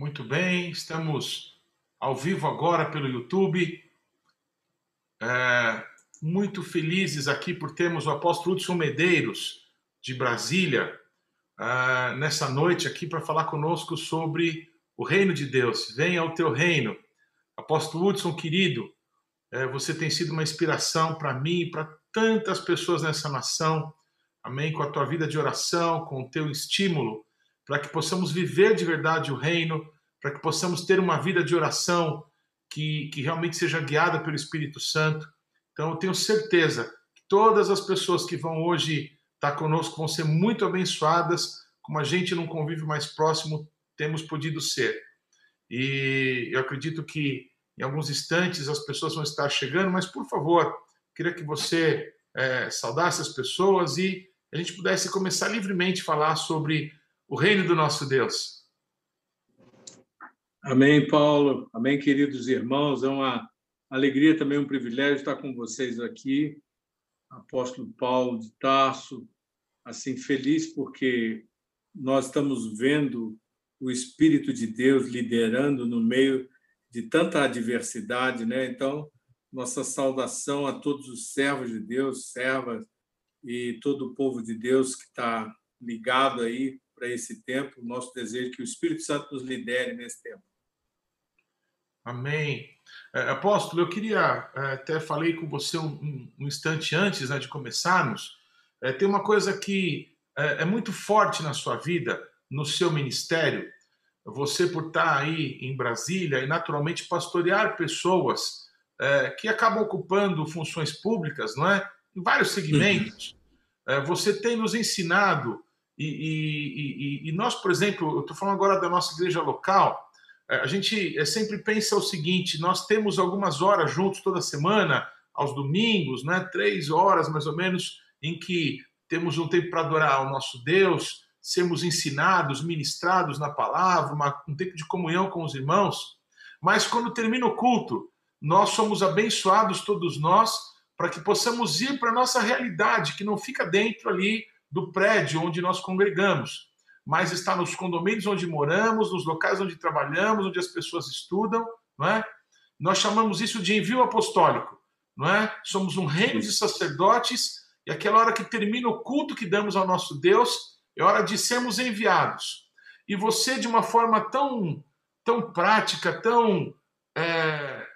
Muito bem, estamos ao vivo agora pelo YouTube. É, muito felizes aqui por termos o apóstolo Hudson Medeiros, de Brasília, é, nessa noite aqui para falar conosco sobre o reino de Deus. Venha ao teu reino. Apóstolo Hudson, querido, é, você tem sido uma inspiração para mim e para tantas pessoas nessa nação. Amém? Com a tua vida de oração, com o teu estímulo para que possamos viver de verdade o reino, para que possamos ter uma vida de oração que, que realmente seja guiada pelo Espírito Santo. Então, eu tenho certeza que todas as pessoas que vão hoje estar conosco vão ser muito abençoadas, como a gente num convívio mais próximo temos podido ser. E eu acredito que em alguns instantes as pessoas vão estar chegando, mas por favor, queria que você é, saudasse as pessoas e a gente pudesse começar livremente a falar sobre o reino do nosso Deus. Amém, Paulo. Amém, queridos irmãos. É uma alegria também, um privilégio estar com vocês aqui. Apóstolo Paulo de Tarso, assim, feliz porque nós estamos vendo o Espírito de Deus liderando no meio de tanta adversidade, né? Então, nossa saudação a todos os servos de Deus, servas e todo o povo de Deus que está ligado aí para esse tempo. Nosso desejo é que o Espírito Santo nos lidere nesse tempo. Amém. É, apóstolo, eu queria, é, até falei com você um, um instante antes né, de começarmos, é, tem uma coisa que é, é, muito forte na sua vida, no seu ministério, você por estar aí em Brasília e naturalmente pastorear pessoas é, que acabam ocupando funções públicas, não é? Em vários segmentos. Uhum. É, você tem nos ensinado e, e, e, nós, por exemplo, eu estou falando agora da nossa igreja local, é, a gente é, sempre pensa o seguinte: nós temos algumas horas juntos toda semana, aos domingos, né, três horas mais ou menos, em que temos um tempo para adorar o nosso Deus, sermos ensinados, ministrados na palavra, uma, um tempo de comunhão com os irmãos. Mas quando termina o culto, nós somos abençoados, todos nós, para que possamos ir para a nossa realidade, que não fica dentro ali do prédio onde nós congregamos, mas está nos condomínios onde moramos, nos locais onde trabalhamos, onde as pessoas estudam, não é? Nós chamamos isso de envio apostólico, não é? Somos um reino de sacerdotes e aquela hora que termina o culto que damos ao nosso Deus, é hora de sermos enviados. E você, de uma forma tão, tão prática, tão é,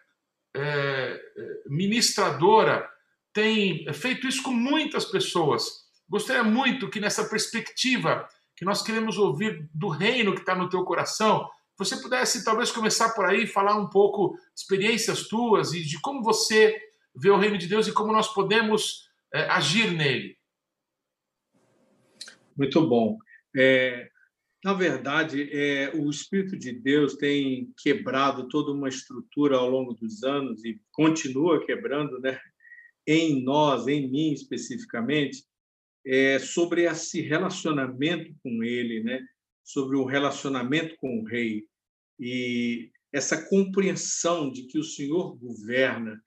é, ministradora, tem feito isso com muitas pessoas. Gostaria muito que nessa perspectiva que nós queremos ouvir do reino que está no teu coração, você pudesse talvez começar por aí, falar um pouco experiências tuas e de como você vê o reino de Deus e como nós podemos é, agir nele. Muito bom. É, na verdade, é, o Espírito de Deus tem quebrado toda uma estrutura ao longo dos anos e continua quebrando, né? Em nós, em mim especificamente, é, sobre esse relacionamento com ele, né? sobre o relacionamento com o rei e essa compreensão de que o Senhor governa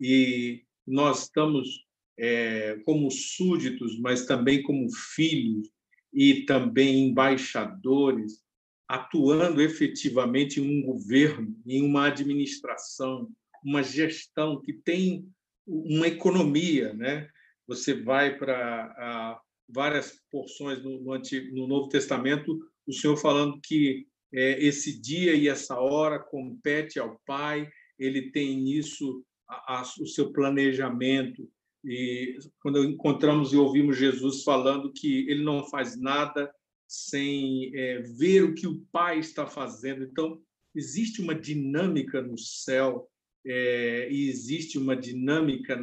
e nós estamos é, como súditos, mas também como filhos e também embaixadores, atuando efetivamente em um governo, em uma administração, uma gestão que tem uma economia, né? Você vai para várias porções no, no, Antigo, no, Novo Testamento, o Senhor falando que é, esse dia e essa hora compete ao Pai, ele tem nisso a, a, o seu planejamento. E quando encontramos e ouvimos Jesus falando que ele não faz nada sem é, ver o que o Pai está fazendo. Então, existe uma dinâmica no céu é, e existe uma dinâmica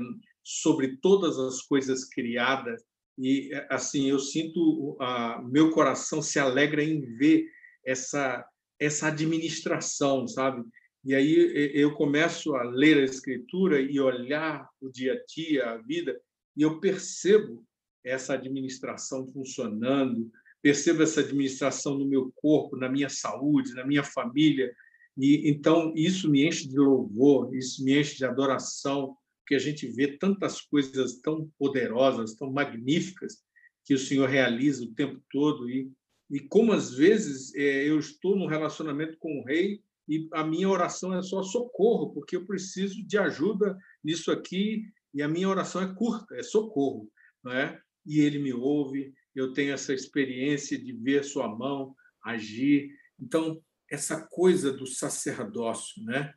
sobre todas as coisas criadas. E assim eu sinto a meu coração se alegra em ver essa essa administração, sabe? E aí eu começo a ler a escritura e olhar o dia a dia, a vida, e eu percebo essa administração funcionando, percebo essa administração no meu corpo, na minha saúde, na minha família, e então isso me enche de louvor, isso me enche de adoração, porque a gente vê tantas coisas tão poderosas, tão magníficas que o Senhor realiza o tempo todo e e como às vezes é, eu estou num relacionamento com o rei e a minha oração é só socorro, porque eu preciso de ajuda nisso aqui e a minha oração é curta, é socorro, não é? E ele me ouve, eu tenho essa experiência de ver sua mão agir. Então, essa coisa do sacerdócio, né?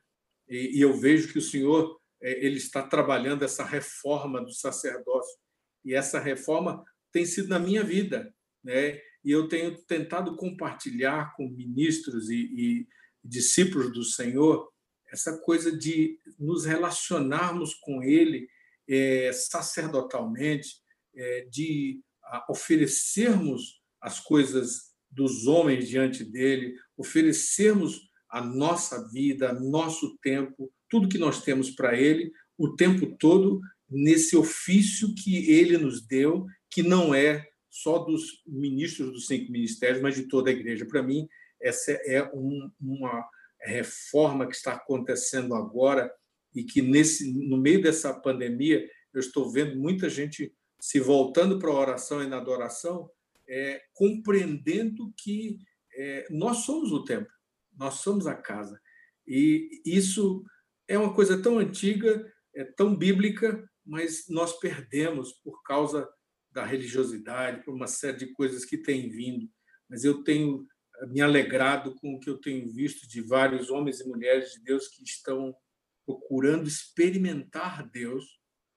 E, eu vejo que o Senhor ele está trabalhando essa reforma do sacerdócio e essa reforma tem sido na minha vida, né? E eu tenho tentado compartilhar com ministros e, e discípulos do Senhor essa coisa de nos relacionarmos com Ele é, sacerdotalmente, é, de oferecermos as coisas dos homens diante dele, oferecermos a nossa vida, nosso tempo, tudo que nós temos para ele, o tempo todo nesse ofício que ele nos deu, que não é só dos ministros dos cinco ministérios, mas de toda a igreja. Para mim, essa é um, uma reforma que está acontecendo agora e que nesse no meio dessa pandemia eu estou vendo muita gente se voltando para a oração e na adoração, é, compreendendo que é, nós somos o templo, nós somos a casa. E isso é uma coisa tão antiga, é tão bíblica, mas nós perdemos por causa da religiosidade, por uma série de coisas que têm vindo. Mas eu tenho me alegrado com o que eu tenho visto de vários homens e mulheres de Deus que estão procurando experimentar Deus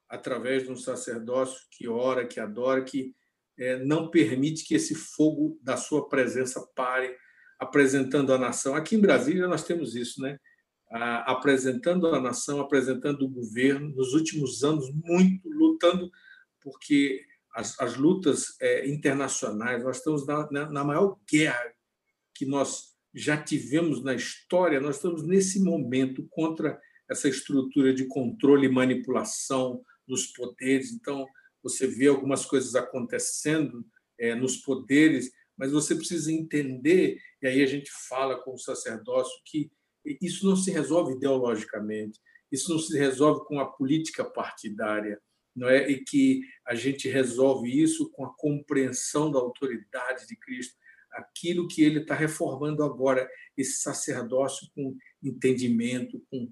através de um sacerdócio que ora, que adora, que é, não permite que esse fogo da sua presença pare, apresentando a nação. Aqui em Brasília nós temos isso, né? Apresentando a nação, apresentando o governo, nos últimos anos, muito lutando, porque as, as lutas é, internacionais, nós estamos na, na, na maior guerra que nós já tivemos na história, nós estamos nesse momento contra essa estrutura de controle e manipulação dos poderes. Então, você vê algumas coisas acontecendo é, nos poderes, mas você precisa entender, e aí a gente fala com o sacerdócio, que isso não se resolve ideologicamente, isso não se resolve com a política partidária, não é? E que a gente resolve isso com a compreensão da autoridade de Cristo, aquilo que ele está reformando agora, esse sacerdócio com entendimento, com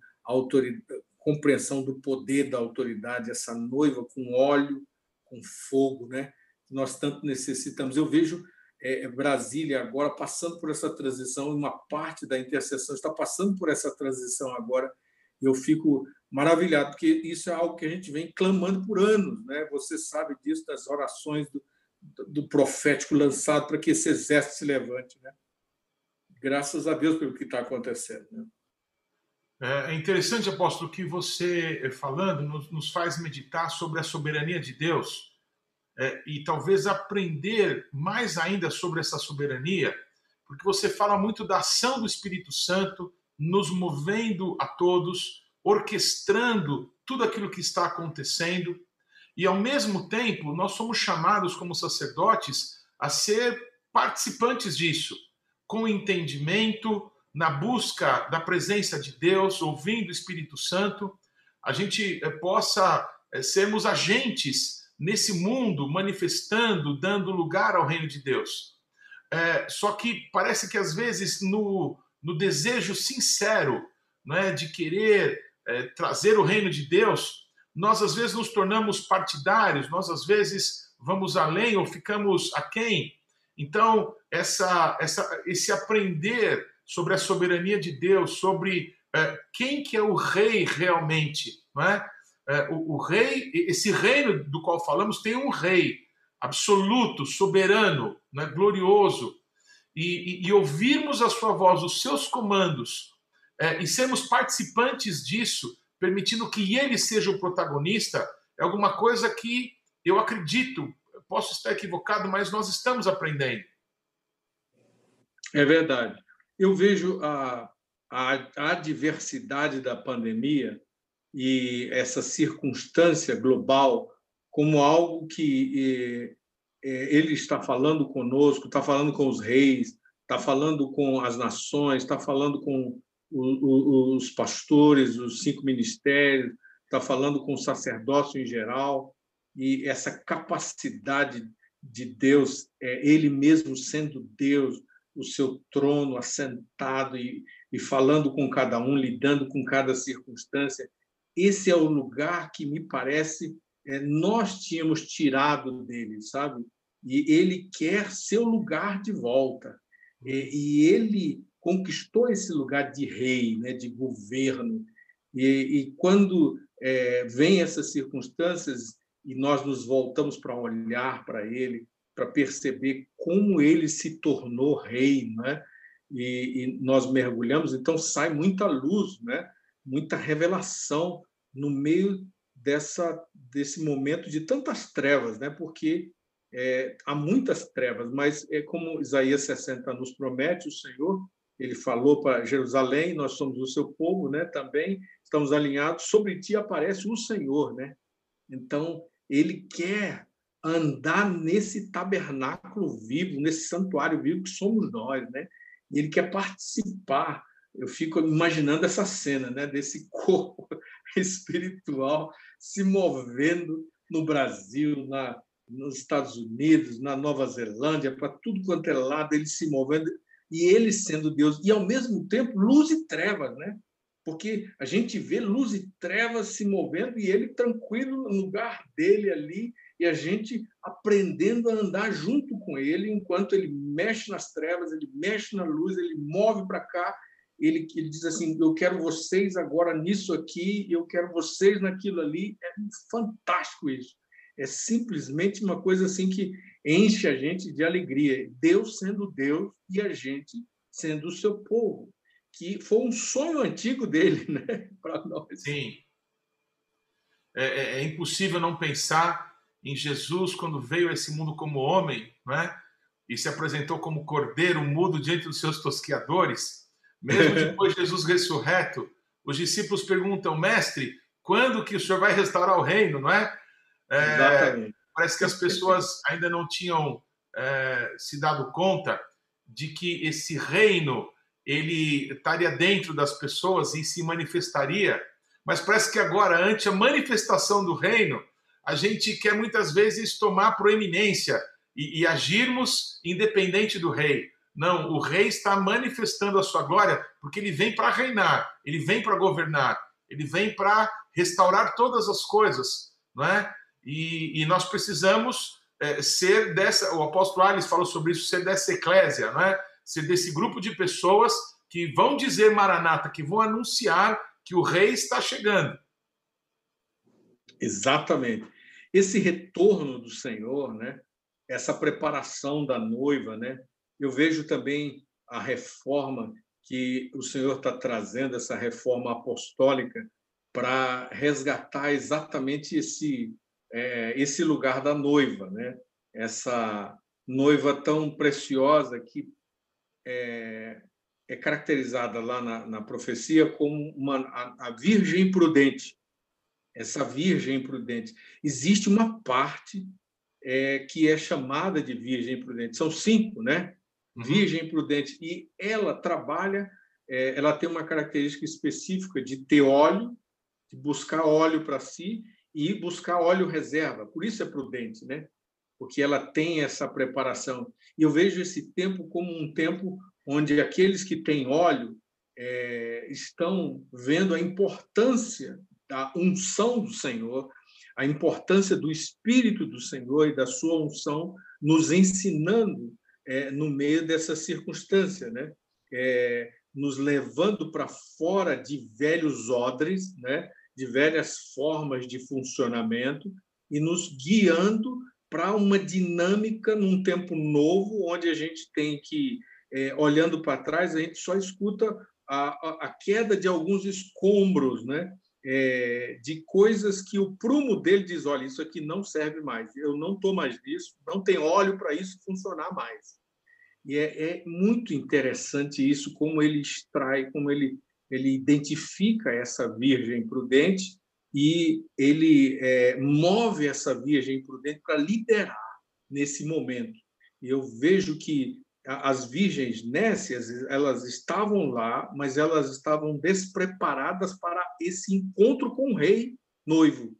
compreensão do poder da autoridade, essa noiva com óleo, com fogo, né? Que nós tanto necessitamos. Eu vejo é, Brasília agora passando por essa transição, uma parte da intercessão está passando por essa transição agora. Eu fico maravilhado, porque isso é algo que a gente vem clamando por anos, né? Você sabe disso, das orações do, do profético lançado para que esse exército se levante, né? Graças a Deus pelo que está acontecendo. Né? É, é interessante, apóstolo, que você eh, falando nos faz meditar sobre a soberania de Deus é, e talvez aprender mais ainda sobre essa soberania, porque você fala muito da ação do Espírito Santo nos movendo a todos, orquestrando tudo aquilo que está acontecendo, e ao mesmo tempo nós somos chamados como sacerdotes a ser participantes disso, com entendimento, na busca da presença de Deus, ouvindo o Espírito Santo, a gente eh, possa eh, sermos agentes nesse mundo, manifestando, dando lugar ao reino de Deus. É, só que parece que às vezes no, no desejo sincero né, de querer é, trazer o reino de Deus, nós às vezes nos tornamos partidários, nós às vezes vamos além ou ficamos aquém. Então, essa, essa, esse aprender sobre a soberania de Deus, sobre é, quem que é o rei realmente, não é? É o, o, rei, esse reino do qual falamos tem um rei absoluto, soberano, né, glorioso, e, e, e, ouvirmos a sua voz, os seus comandos, é, e sermos participantes disso, permitindo que ele seja o protagonista, é alguma coisa que eu acredito, posso estar equivocado, mas nós estamos aprendendo. É verdade eu vejo a, a, a adversidade da pandemia e essa circunstância global como algo que é, ele está falando conosco, está falando com os reis, está falando com as nações, está falando com os pastores, os cinco ministérios, está falando com o sacerdócio em geral, e essa capacidade de Deus, é, ele mesmo sendo Deus, o seu trono assentado e, e falando com cada um, lidando com cada circunstância. Esse é o lugar que me parece é, nós tínhamos tirado dele, sabe? E ele quer seu lugar de volta. E, e ele conquistou esse lugar de rei, né, de governo. E, e quando é, vem essas circunstâncias e nós nos voltamos para olhar para ele, para perceber como ele se tornou rei, né? E, e, nós mergulhamos, então sai muita luz, né? Muita revelação no meio dessa desse momento de tantas trevas, né? Porque é, há muitas trevas, mas é como Isaías 60 nos promete, o Senhor, ele falou para Jerusalém, nós somos o seu povo, né? Também estamos alinhados, sobre ti aparece o Senhor, né? Então, ele quer andar nesse tabernáculo vivo, nesse santuário vivo que somos nós, né? E ele quer participar. Eu fico imaginando essa cena, né? Desse corpo espiritual se movendo no Brasil, na, nos Estados Unidos, na Nova Zelândia, para tudo quanto é lado, ele se movendo e ele sendo Deus e ao mesmo tempo luz e trevas, né? Porque a gente vê luz e trevas se movendo e ele tranquilo no lugar dele ali e a gente aprendendo a andar junto com ele enquanto ele mexe nas trevas, ele mexe na luz, ele move para cá ele, ele diz assim: Eu quero vocês agora nisso aqui, eu quero vocês naquilo ali. É fantástico isso. É simplesmente uma coisa assim que enche a gente de alegria. Deus sendo Deus e a gente sendo o seu povo, que foi um sonho antigo dele, né, para nós. Sim. É, é, é, impossível não pensar em Jesus quando veio a esse mundo como homem, né? E se apresentou como cordeiro mudo diante dos seus tosquiadores mesmo depois de Jesus ressurreto, os discípulos perguntam, mestre, quando que o senhor vai restaurar o reino, não é? é Exatamente. Parece que as pessoas ainda não tinham é, se dado conta de que esse reino ele estaria dentro das pessoas e se manifestaria, mas parece que agora, ante a manifestação do reino, a gente quer muitas vezes tomar proeminência e, e agirmos independente do rei. Não, o rei está manifestando a sua glória porque ele vem para reinar, ele vem para governar, ele vem para restaurar todas as coisas, não é? E, e nós precisamos é, ser dessa. O apóstolo Alice falou sobre isso, ser dessa eclésia, não é? Ser desse grupo de pessoas que vão dizer Maranata, que vão anunciar que o rei está chegando. Exatamente. Esse retorno do Senhor, né? Essa preparação da noiva, né? Eu vejo também a reforma que o Senhor está trazendo, essa reforma apostólica, para resgatar exatamente esse, é, esse lugar da noiva, né? essa noiva tão preciosa que é, é caracterizada lá na, na, profecia como uma, a, a virgem prudente. Essa virgem prudente. Existe uma parte é, que é chamada de virgem prudente. São cinco, né? Virgem prudente. E ela trabalha, é, ela tem uma característica específica de ter óleo, de buscar óleo para si e buscar óleo reserva. Por isso é prudente, né? Porque ela tem essa preparação. E eu vejo esse tempo como um tempo onde aqueles que têm óleo é, estão vendo a importância da unção do Senhor, a importância do Espírito do Senhor e da sua unção, nos ensinando é, no meio dessa circunstância, né? É, nos levando para fora de velhos odres, né? de velhas formas de funcionamento e nos guiando para uma dinâmica num tempo novo, onde a gente tem que, é, olhando para trás, a gente só escuta a, a, queda de alguns escombros, né? É, de coisas que o prumo dele diz: olha, isso aqui não serve mais, eu não estou mais nisso, não tem óleo para isso funcionar mais. E é, é, muito interessante isso, como ele extrai, como ele, ele identifica essa virgem prudente e ele é, move essa virgem prudente para liderar nesse momento. E eu vejo que as virgens nécias, elas estavam lá, mas elas estavam despreparadas para esse encontro com o rei noivo.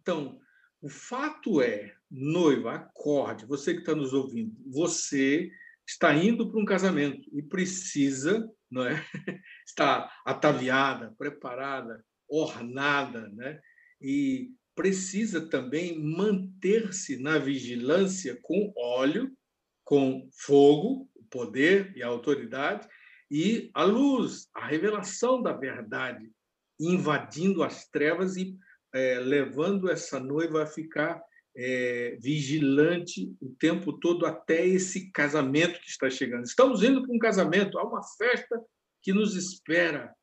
Então, o fato é, noiva, acorde, você que está nos ouvindo, você está indo para um casamento e precisa, não é? Estar ataviada, preparada, ornada, né? E precisa também manter-se na vigilância com óleo, com fogo, o poder e a autoridade, e a luz, a revelação da verdade, invadindo as trevas e é, levando essa noiva a ficar é, vigilante o tempo todo até esse casamento que está chegando. Estamos indo para um casamento, há uma festa que nos espera,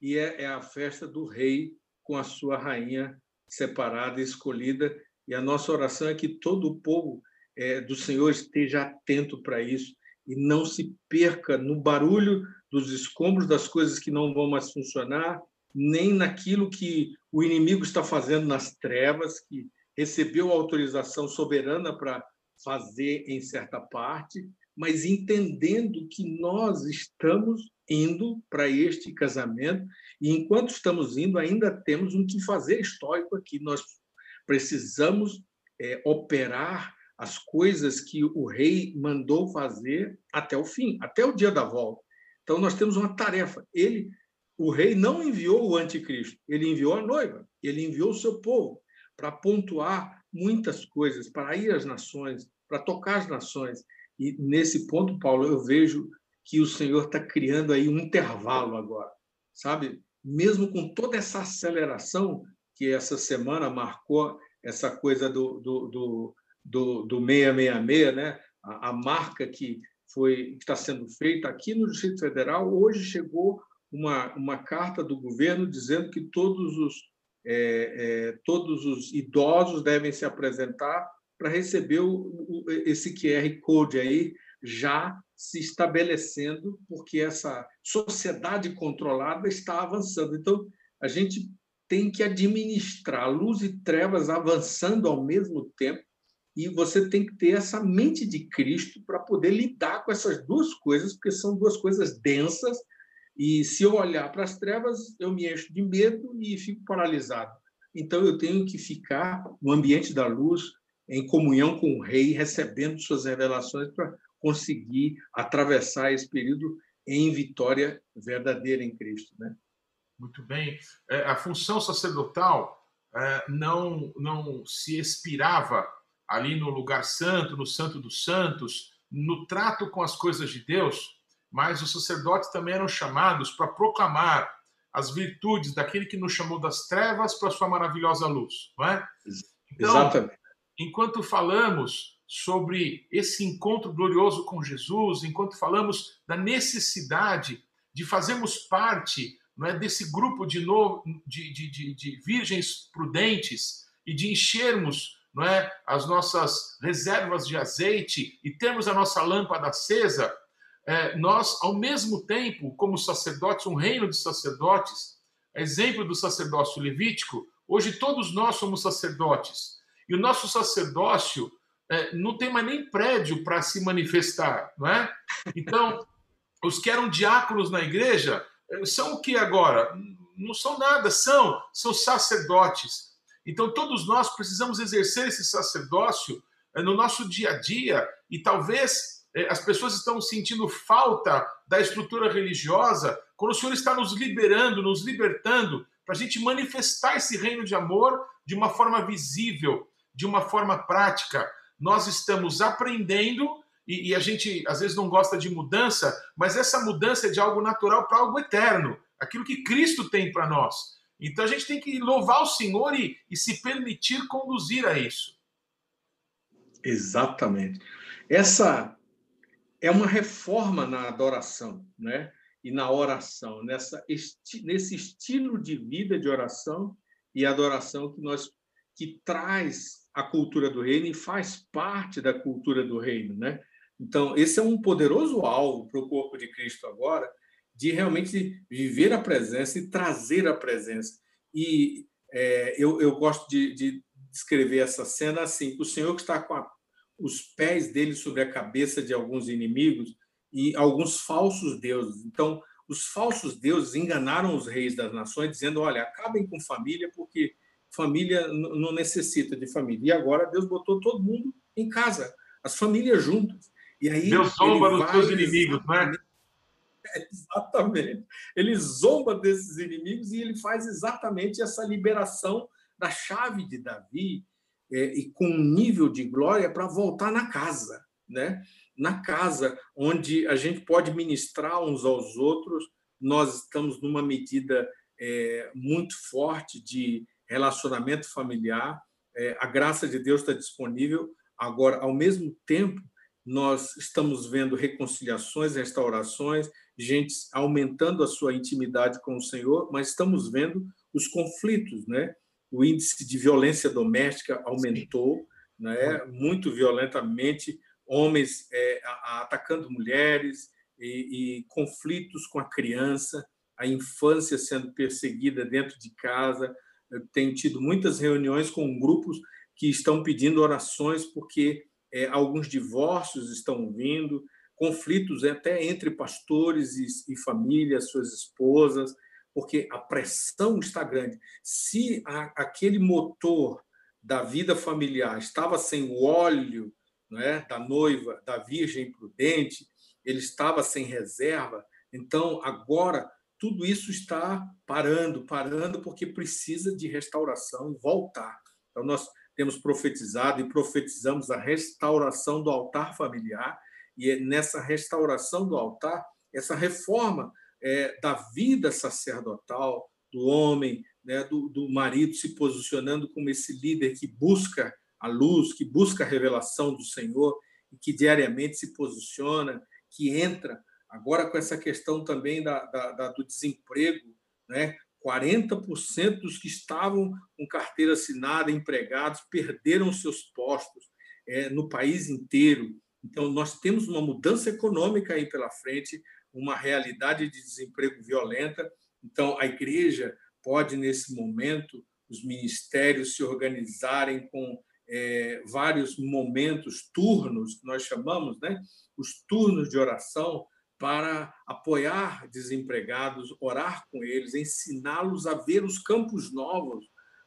e é, é a festa do rei com a sua rainha separada, escolhida, e a nossa oração é que todo o povo é, do Senhor esteja atento para isso e não se perca no barulho dos escombros das coisas que não vão mais funcionar, nem naquilo que o inimigo está fazendo nas trevas, que recebeu autorização soberana para fazer em certa parte, mas entendendo que nós estamos indo para este casamento e enquanto estamos indo ainda temos um que fazer histórico aqui. Nós precisamos é, operar as coisas que o rei mandou fazer até o fim, até o dia da volta. Então nós temos uma tarefa. Ele, o rei não enviou o anticristo, ele enviou a noiva, ele enviou o seu povo para pontuar muitas coisas, para ir às nações, para tocar as nações. E nesse ponto, Paulo, eu vejo que o Senhor está criando aí um intervalo agora, sabe? Mesmo com toda essa aceleração que essa semana marcou essa coisa do, do, do, do, do 666, né? A, a marca que foi que está sendo feita aqui no Distrito Federal, hoje chegou uma, uma carta do governo dizendo que todos os é, é, todos os idosos devem se apresentar para receber o, o, esse QR Code aí já se estabelecendo, porque essa sociedade controlada está avançando. Então, a gente tem que administrar luz e trevas avançando ao mesmo tempo, e você tem que ter essa mente de Cristo para poder lidar com essas duas coisas, porque são duas coisas densas e se eu olhar para as trevas, eu me encho de medo e fico paralisado. Então eu tenho que ficar no ambiente da luz, em comunhão com o rei, recebendo suas revelações para conseguir atravessar esse período em vitória verdadeira em Cristo, né? Muito bem. É, a função sacerdotal é, não não se expirava ali no lugar santo, no Santo dos Santos, no trato com as coisas de Deus, mas os sacerdotes também eram chamados para proclamar as virtudes daquele que nos chamou das trevas para a sua maravilhosa luz, não é? Então, Exatamente. enquanto falamos sobre esse encontro glorioso com Jesus, enquanto falamos da necessidade de fazermos parte não é, desse grupo de, novo, de, de, de, de virgens prudentes e de enchermos não é, as nossas reservas de azeite e termos a nossa lâmpada acesa, é, nós, ao mesmo tempo, como sacerdotes, um reino de sacerdotes, exemplo do sacerdócio levítico, hoje todos nós somos sacerdotes. E o nosso sacerdócio é, não tem mais nem prédio para se manifestar, não é? Então, os que eram diáconos na igreja é, são o que agora? Não são nada, são, são sacerdotes. Então, todos nós precisamos exercer esse sacerdócio é, no nosso dia a dia e talvez é, as pessoas estão sentindo falta da estrutura religiosa, quando o Senhor está nos liberando, nos libertando, para a gente manifestar esse reino de amor de uma forma visível, de uma forma prática. Nós estamos aprendendo e, e a gente às vezes não gosta de mudança, mas essa mudança é de algo natural para algo eterno, aquilo que Cristo tem para nós. Então a gente tem que louvar o Senhor e, e se permitir conduzir a isso. Exatamente. Essa é uma reforma na adoração, né? E na oração, nessa esti nesse estilo de vida de oração e adoração que nós que traz a cultura do reino e faz parte da cultura do reino, né? Então, esse é um poderoso alvo para o corpo de Cristo agora, de realmente viver a presença e trazer a presença. E é, eu, eu gosto de, de descrever essa cena assim: o Senhor que está com a os pés dele sobre a cabeça de alguns inimigos e alguns falsos deuses. Então, os falsos deuses enganaram os reis das nações, dizendo: olha, acabem com família, porque família não necessita de família. E agora Deus botou todo mundo em casa, as famílias juntas. E aí Deus zomba dos seus inimigos, né? Exatamente. Ele zomba desses inimigos e ele faz exatamente essa liberação da chave de Davi é, e com um nível de glória para voltar na casa, né? Na casa onde a gente pode ministrar uns aos outros, nós estamos numa medida é, muito forte de relacionamento familiar. É, a graça de Deus está disponível. Agora, ao mesmo tempo, nós estamos vendo reconciliações, restaurações, gente aumentando a sua intimidade com o Senhor, mas estamos vendo os conflitos, né? O índice de violência doméstica aumentou, né? Muito violentamente, homens é, atacando mulheres e, e conflitos com a criança, a infância sendo perseguida dentro de casa. Eu tenho tido muitas reuniões com grupos que estão pedindo orações porque é, alguns divórcios estão vindo, conflitos até entre pastores e, e famílias, suas esposas, porque a pressão está grande. Se a, aquele motor da vida familiar estava sem o óleo é, da noiva, da virgem prudente, ele estava sem reserva, então agora tudo isso está parando, parando, porque precisa de restauração e voltar. Então, nós temos profetizado e profetizamos a restauração do altar familiar, e é nessa restauração do altar, essa reforma é, da vida sacerdotal, do homem, né, do, do marido se posicionando como esse líder que busca a luz, que busca a revelação do Senhor e que diariamente se posiciona, que entra. Agora, com essa questão também da, da, da do desemprego, né? 40% dos que estavam com carteira assinada, empregados, perderam seus postos é, no país inteiro. Então, nós temos uma mudança econômica aí pela frente, uma realidade de desemprego violenta. Então, a igreja pode, nesse momento, os ministérios se organizarem com é, vários momentos, turnos, que nós chamamos, né? os turnos de oração, para apoiar desempregados, orar com eles, ensiná-los a ver os campos novos,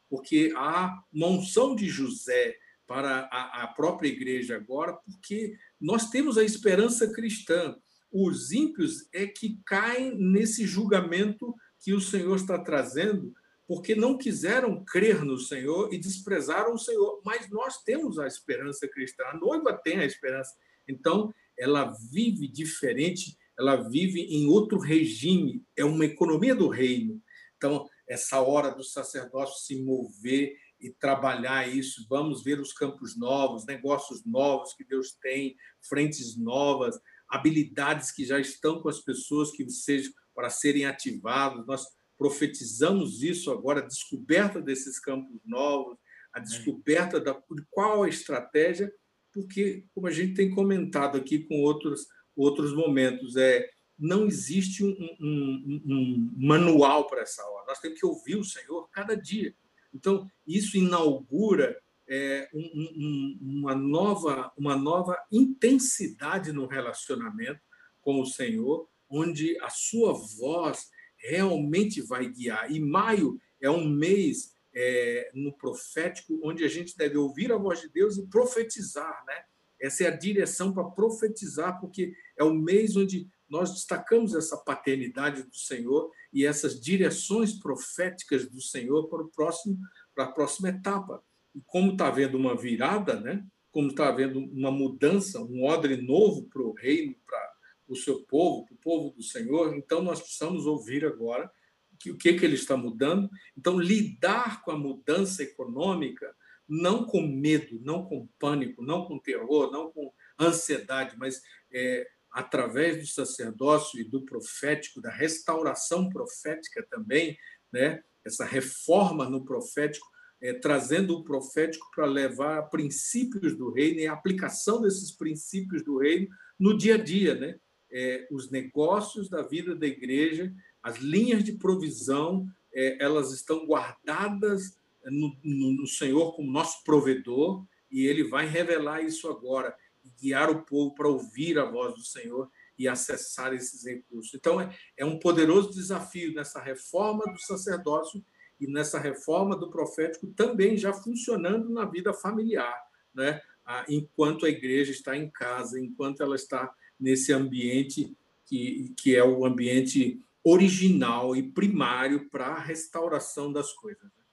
porque há uma unção de José para a, a própria igreja agora, porque nós temos a esperança cristã. Os ímpios é que caem nesse julgamento que o Senhor está trazendo, porque não quiseram crer no Senhor e desprezaram o Senhor. Mas nós temos a esperança cristã, a noiva tem a esperança. Então, ela vive diferente, ela vive em outro regime, é uma economia do reino. Então, essa hora do sacerdócio se mover e trabalhar isso. Vamos ver os campos novos, negócios novos que Deus tem, frentes novas, habilidades que já estão com as pessoas que sejam para serem ativados. Nós profetizamos isso agora, a descoberta desses campos novos, a descoberta da qual a estratégia, porque como a gente tem comentado aqui com outros outros momentos, é não existe um, um, um manual para essa hora. Nós temos que ouvir o Senhor cada dia. Então, isso inaugura é, um, um, uma, nova, uma nova intensidade no relacionamento com o Senhor, onde a sua voz realmente vai guiar. E maio é um mês é, no profético onde a gente deve ouvir a voz de Deus e profetizar, né? Essa é a direção para profetizar, porque é o mês onde nós destacamos essa paternidade do Senhor e essas direções proféticas do Senhor para o próximo para a próxima etapa. Como está havendo uma virada, né? Como está havendo uma mudança, um odre novo para o reino, para o seu povo, para o povo do Senhor, então nós precisamos ouvir agora que, o que, que ele está mudando. Então, lidar com a mudança econômica, não com medo, não com pânico, não com terror, não com ansiedade, mas é, através do sacerdócio e do profético, da restauração profética também, né? essa reforma no profético, é, trazendo o profético para levar princípios do reino e a aplicação desses princípios do reino no dia a dia, né? É, os negócios da vida da igreja, as linhas de provisão, é, elas estão guardadas no, no, no Senhor como nosso provedor e Ele vai revelar isso agora guiar o povo para ouvir a voz do Senhor e acessar esses recursos. Então, é, é um poderoso desafio nessa reforma do sacerdócio e nessa reforma do profético também já funcionando na vida familiar, né? enquanto a igreja está em casa, enquanto ela está nesse ambiente que, que é o ambiente original e primário para a restauração das coisas. Né?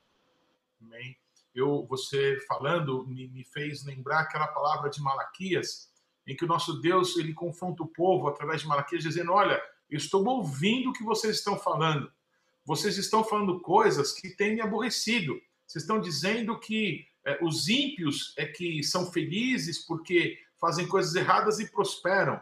Amém. Eu, você falando me, me fez lembrar aquela palavra de Malaquias, em que o nosso Deus ele confronta o povo através de Malaquias, dizendo: Olha, eu estou ouvindo o que vocês estão falando. Vocês estão falando coisas que têm me aborrecido. Vocês estão dizendo que é, os ímpios é que são felizes porque fazem coisas erradas e prosperam.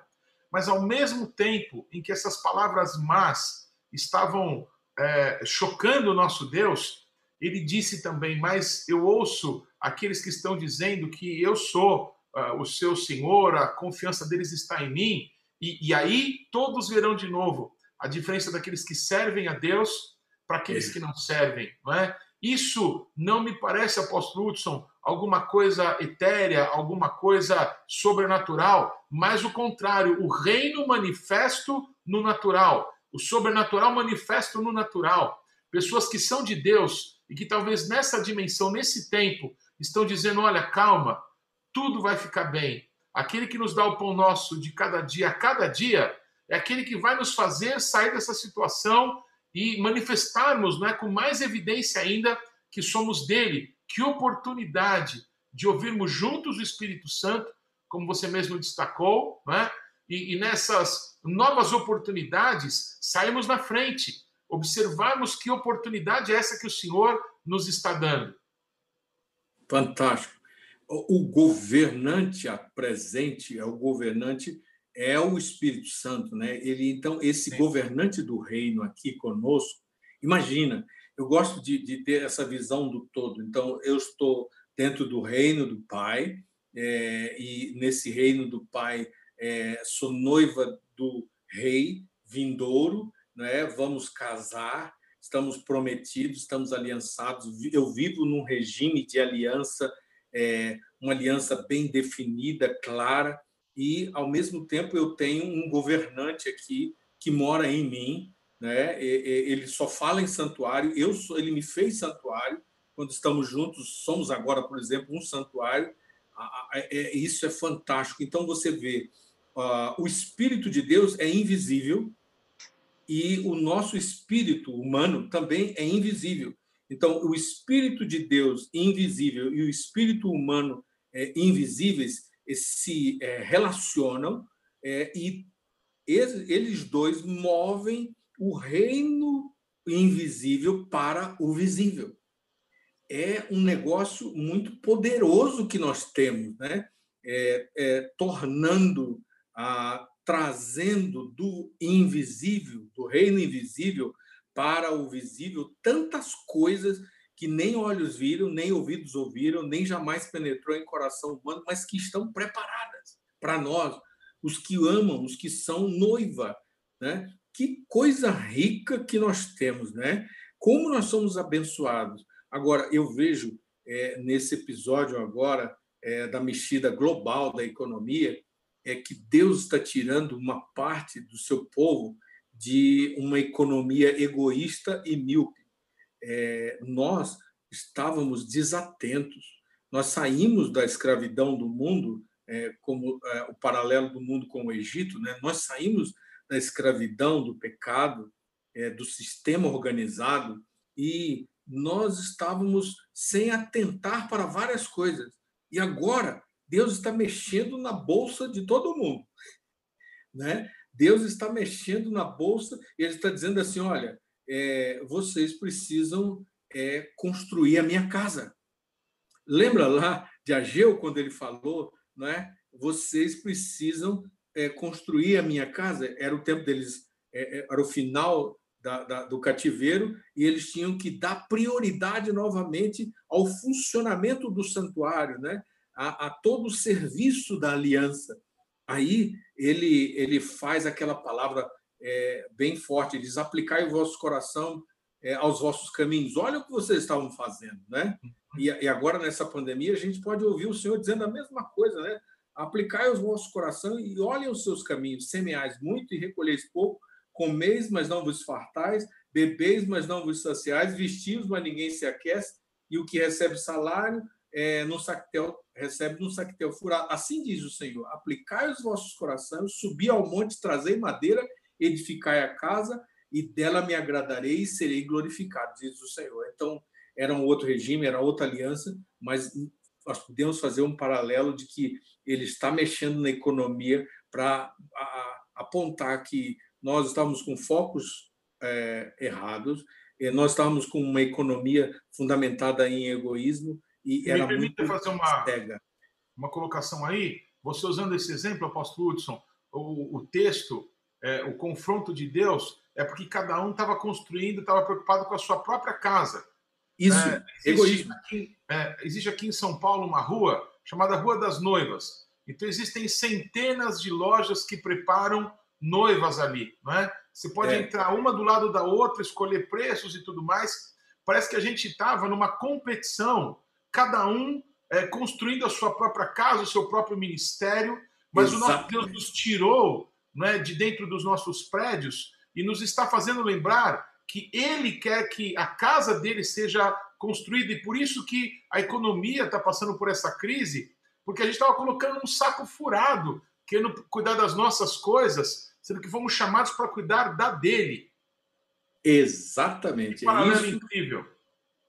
Mas ao mesmo tempo em que essas palavras más estavam é, chocando o nosso Deus, ele disse também: Mas eu ouço aqueles que estão dizendo que eu sou uh, o seu Senhor, a confiança deles está em mim, e, e aí todos verão de novo a diferença daqueles que servem a Deus para aqueles que não servem, não é? Isso não me parece, apóstolo Hudson, alguma coisa etérea, alguma coisa sobrenatural, mas o contrário, o reino manifesto no natural, o sobrenatural manifesto no natural. Pessoas que são de Deus e que talvez nessa dimensão, nesse tempo, estão dizendo: olha, calma, tudo vai ficar bem. Aquele que nos dá o pão nosso de cada dia a cada dia é aquele que vai nos fazer sair dessa situação e manifestarmos não é, com mais evidência ainda que somos dele. Que oportunidade de ouvirmos juntos o Espírito Santo, como você mesmo destacou, não é? e, e nessas novas oportunidades sairmos na frente, observarmos que oportunidade é essa que o Senhor nos está dando. Fantástico. O governante presente é o governante é o Espírito Santo, né? Ele então esse Sim. governante do reino aqui conosco. Imagina, eu gosto de, de, ter essa visão do todo. Então eu estou dentro do reino do Pai é, e nesse reino do Pai é, sou noiva do Rei vindouro, né? Vamos casar, estamos prometidos, estamos aliançados. Eu vivo num regime de aliança, é, uma aliança bem definida, clara e, ao mesmo tempo, eu tenho um governante aqui que mora em mim, né? ele só fala em santuário, eu sou, ele me fez santuário, quando estamos juntos, somos agora, por exemplo, um santuário, é, isso é fantástico. Então, você vê, o Espírito de Deus é invisível e o nosso espírito humano também é invisível. Então, o Espírito de Deus invisível e o espírito humano é, invisíveis, se é, relacionam é, e eles, eles dois movem o reino invisível para o visível. É um negócio muito poderoso que nós temos, né? É, é, tornando, a, trazendo do invisível, do reino invisível para o visível, tantas coisas que nem olhos viram, nem ouvidos ouviram, nem jamais penetrou em coração humano, mas que estão preparadas para nós, os que amam, os que são noiva, né? Que coisa rica que nós temos, né? Como nós somos abençoados. Agora, eu vejo é, nesse episódio agora é, da mexida global da economia, é que Deus está tirando uma parte do seu povo de uma economia egoísta e míope é, nós estávamos desatentos. Nós saímos da escravidão do mundo, é, como é, o paralelo do mundo com o Egito, né? nós saímos da escravidão, do pecado, é, do sistema organizado, e nós estávamos sem atentar para várias coisas. E agora, Deus está mexendo na bolsa de todo mundo. Né? Deus está mexendo na bolsa e ele está dizendo assim: olha, é, vocês precisam é, construir a minha casa. Lembra lá de Ageu, quando ele falou, não é? vocês precisam é, construir a minha casa? Era o tempo deles, é, é, era o final da, da, do cativeiro, e eles tinham que dar prioridade novamente ao funcionamento do santuário, né? a, a todo o serviço da aliança. Aí ele, ele faz aquela palavra é, bem forte, diz: aplicai o vosso coração é, aos vossos caminhos. Olha o que vocês estavam fazendo, né? E, e, agora, nessa pandemia, a gente pode ouvir o Senhor dizendo a mesma coisa, né? Aplicai os vossos coração e olhem os seus caminhos, semeais muito e recolheis pouco, comeis, mas não vos fartais, bebeis, mas não vos saciais, vestimos, mas ninguém se aquece, e o que recebe salário é, no sactel, recebe no sactel furado. Assim diz o Senhor: aplicai os vossos corações, subi ao monte, trazei madeira, edificai a casa, e dela me agradarei e serei glorificado, diz o Senhor. Então, era um outro regime, era outra aliança, mas nós podemos fazer um paralelo de que ele está mexendo na economia para apontar que nós estávamos com focos é, errados, nós estávamos com uma economia fundamentada em egoísmo e era Me muito fazer uma, cega. uma colocação aí, você usando esse exemplo, apóstolo Hudson, o, o texto, é, o confronto de Deus, é porque cada um estava construindo, estava preocupado com a sua própria casa. Isso, é, egoísmo. Aqui, é, existe aqui em São Paulo uma rua chamada Rua das Noivas. Então existem centenas de lojas que preparam noivas ali, não é? Você pode é. entrar uma do lado da outra, escolher preços e tudo mais. Parece que a gente estava numa competição, cada um é, construindo a sua própria casa, o seu próprio ministério, mas Exatamente. o nosso Deus nos tirou é, de dentro dos nossos prédios e nos está fazendo lembrar que Ele quer que a casa dele seja construída e por isso que a economia está passando por essa crise, porque a gente estava colocando um saco furado, querendo cuidar das nossas coisas, sendo que fomos chamados para cuidar da dele. Exatamente. Que é isso, incrível.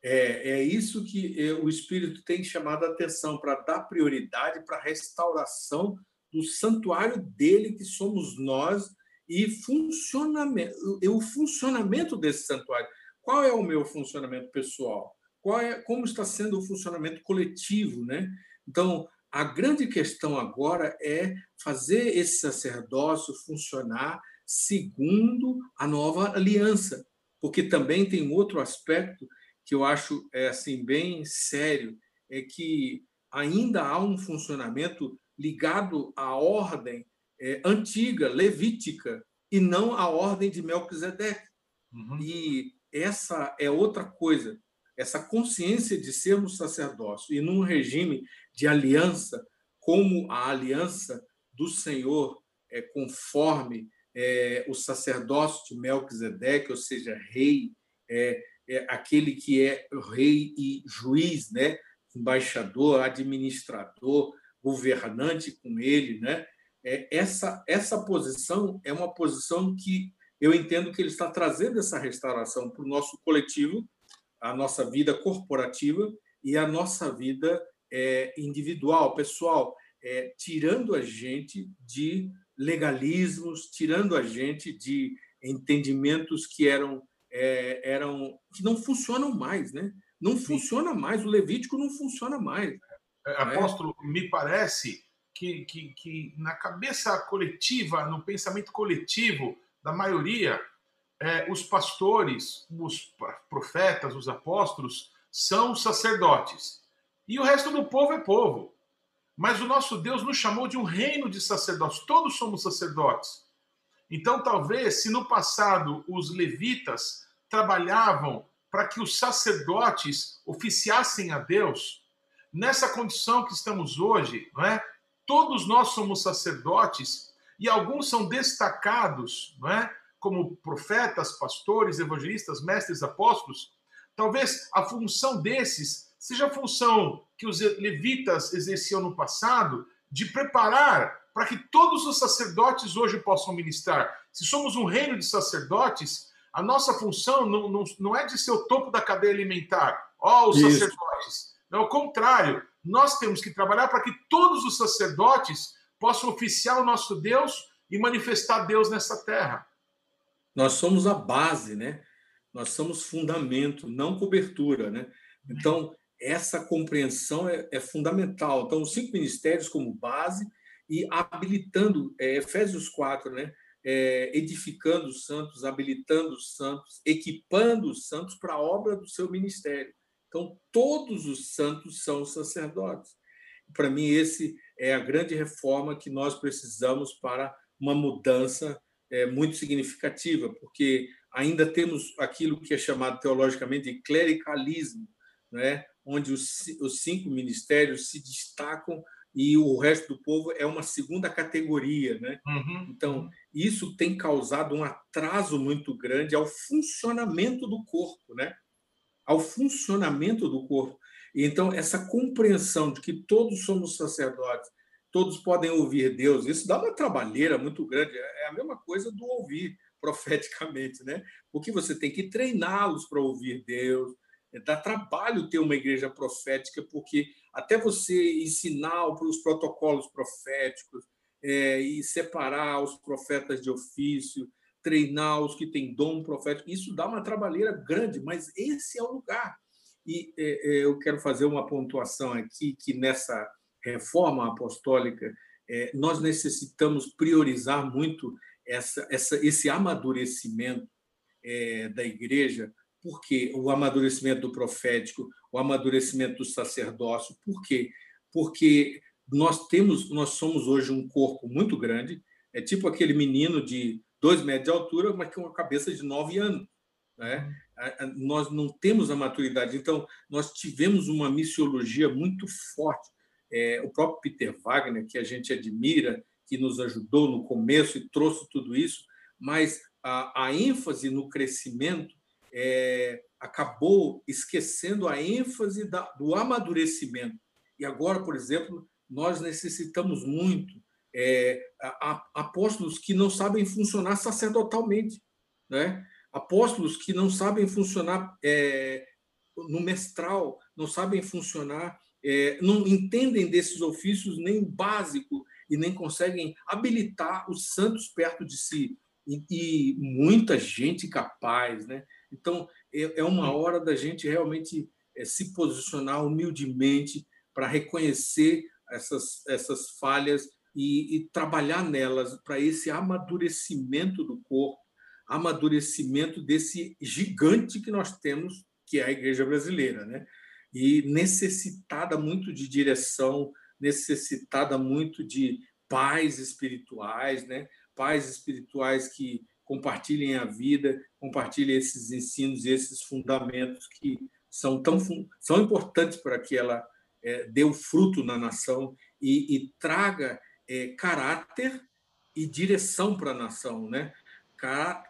É, é isso que é, o Espírito tem chamado a atenção para dar prioridade para a restauração do santuário dele, que somos nós, e funcionamento, o funcionamento desse santuário. Qual é o meu funcionamento pessoal? Qual é, como está sendo o funcionamento coletivo, né? Então, a grande questão agora é fazer esse sacerdócio funcionar segundo a nova aliança, porque também tem outro aspecto que eu acho é assim bem sério, é que ainda há um funcionamento ligado à ordem é, antiga, levítica, e não à ordem de Melquisedeque. Uhum. E essa é outra coisa, essa consciência de sermos sacerdócio e num regime de aliança, como a aliança do Senhor, é, conforme é, o sacerdócio de Melquisedeque, ou seja, rei, é, é aquele que é rei e juiz, né? embaixador, administrador, governante com ele, né? É, essa, essa posição é uma posição que eu entendo que ele está trazendo essa restauração para o nosso coletivo, a nossa vida corporativa e a nossa vida é, individual, pessoal, é, tirando a gente de legalismos, tirando a gente de entendimentos que eram é, eram que não funcionam mais, né? Não funciona mais, o Levítico não funciona mais. É, apóstolo, me parece que, que, que na cabeça coletiva, no pensamento coletivo da maioria, é, os pastores, os profetas, os apóstolos são sacerdotes. E o resto do povo é povo. Mas o nosso Deus nos chamou de um reino de sacerdotes. Todos somos sacerdotes. Então, talvez, se no passado os levitas trabalhavam para que os sacerdotes oficiassem a Deus, nessa condição que estamos hoje, não é? Todos nós somos sacerdotes e alguns são destacados, não é? Como profetas, pastores, evangelistas, mestres, apóstolos. Talvez a função desses seja a função que os levitas exerciam no passado de preparar para que todos os sacerdotes hoje possam ministrar. Se somos um reino de sacerdotes, a nossa função não, não, não é de ser o topo da cadeia alimentar. Ó, oh, os Isso. sacerdotes. Ao contrário, nós temos que trabalhar para que todos os sacerdotes possam oficiar o nosso Deus e manifestar Deus nessa terra. Nós somos a base, né? Nós somos fundamento, não cobertura, né? Então, essa compreensão é, é fundamental. Então, os cinco ministérios como base e habilitando, é, Efésios 4, né? É, edificando os santos, habilitando os santos, equipando os santos para a obra do seu ministério. Então, todos os santos são sacerdotes. Para mim, esse é a grande reforma que nós precisamos para uma mudança é, muito significativa, porque ainda temos aquilo que é chamado teologicamente de clericalismo, né? onde os, os cinco ministérios se destacam e o resto do povo é uma segunda categoria, né? Uhum. Então, isso tem causado um atraso muito grande ao funcionamento do corpo, né? Ao funcionamento do corpo. Então, essa compreensão de que todos somos sacerdotes, todos podem ouvir Deus, isso dá uma trabalheira muito grande. É a mesma coisa do ouvir profeticamente, né? Porque você tem que treiná-los para ouvir Deus. Dá trabalho ter uma igreja profética, porque até você ensinar os protocolos proféticos é, e separar os profetas de ofício, treinar os que têm dom profético, isso dá uma trabalheira grande, mas esse é o lugar. E é, é, eu quero fazer uma pontuação aqui que nessa reforma apostólica é, nós necessitamos priorizar muito essa, essa, esse amadurecimento é, da igreja, porque o amadurecimento do profético, o amadurecimento do sacerdócio, por quê? Porque nós temos, nós somos hoje um corpo muito grande, é tipo aquele menino de dois metros de altura, mas com uma cabeça de nove anos. Né? Nós não temos a maturidade. Então, nós tivemos uma missiologia muito forte. É, o próprio Peter Wagner, que a gente admira, que nos ajudou no começo e trouxe tudo isso, mas a, a ênfase no crescimento é, acabou esquecendo a ênfase da, do amadurecimento. E agora, por exemplo, nós necessitamos muito é, apóstolos que não sabem funcionar sacerdotalmente, né? apóstolos que não sabem funcionar é, no mestral, não sabem funcionar, é, não entendem desses ofícios nem o básico e nem conseguem habilitar os santos perto de si. E, e muita gente capaz, né? Então, é, é uma hora da gente realmente é, se posicionar humildemente para reconhecer essas, essas falhas e, e trabalhar nelas para esse amadurecimento do corpo, amadurecimento desse gigante que nós temos, que é a igreja brasileira, né? E necessitada muito de direção, necessitada muito de pais espirituais, né? Pais espirituais que compartilhem a vida, compartilhem esses ensinos, esses fundamentos que são tão são importantes para que ela é, dê o fruto na nação e, e traga é, caráter e direção para a nação, né?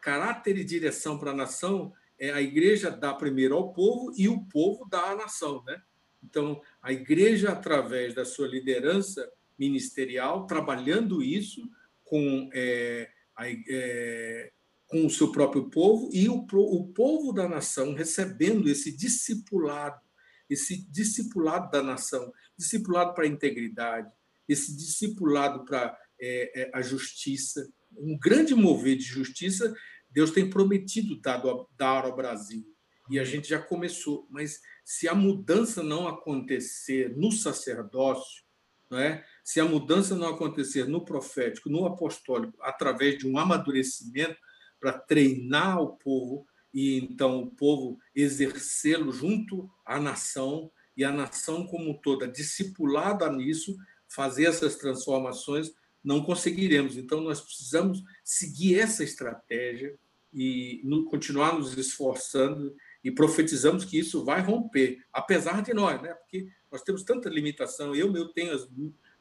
Caráter e direção para a nação é a igreja dá primeiro ao povo e o povo dá à nação, né? Então, a igreja, através da sua liderança ministerial, trabalhando isso com, é, a, é, com o seu próprio povo e o, o povo da nação recebendo esse discipulado, esse discipulado da nação, discipulado para a integridade, esse discipulado para é, é, a justiça, um grande mover de justiça, Deus tem prometido dar, ao Brasil. E a gente já começou, mas se a mudança não acontecer no sacerdócio, não é? se a mudança não acontecer no profético, no apostólico, através de um amadurecimento para treinar o povo e então o povo exercê-lo junto à nação e a nação como toda discipulada nisso, fazer essas transformações, não conseguiremos. Então nós precisamos seguir essa estratégia e continuar nos esforçando e profetizamos que isso vai romper, apesar de nós, né? Porque nós temos tanta limitação. Eu, eu tenho as,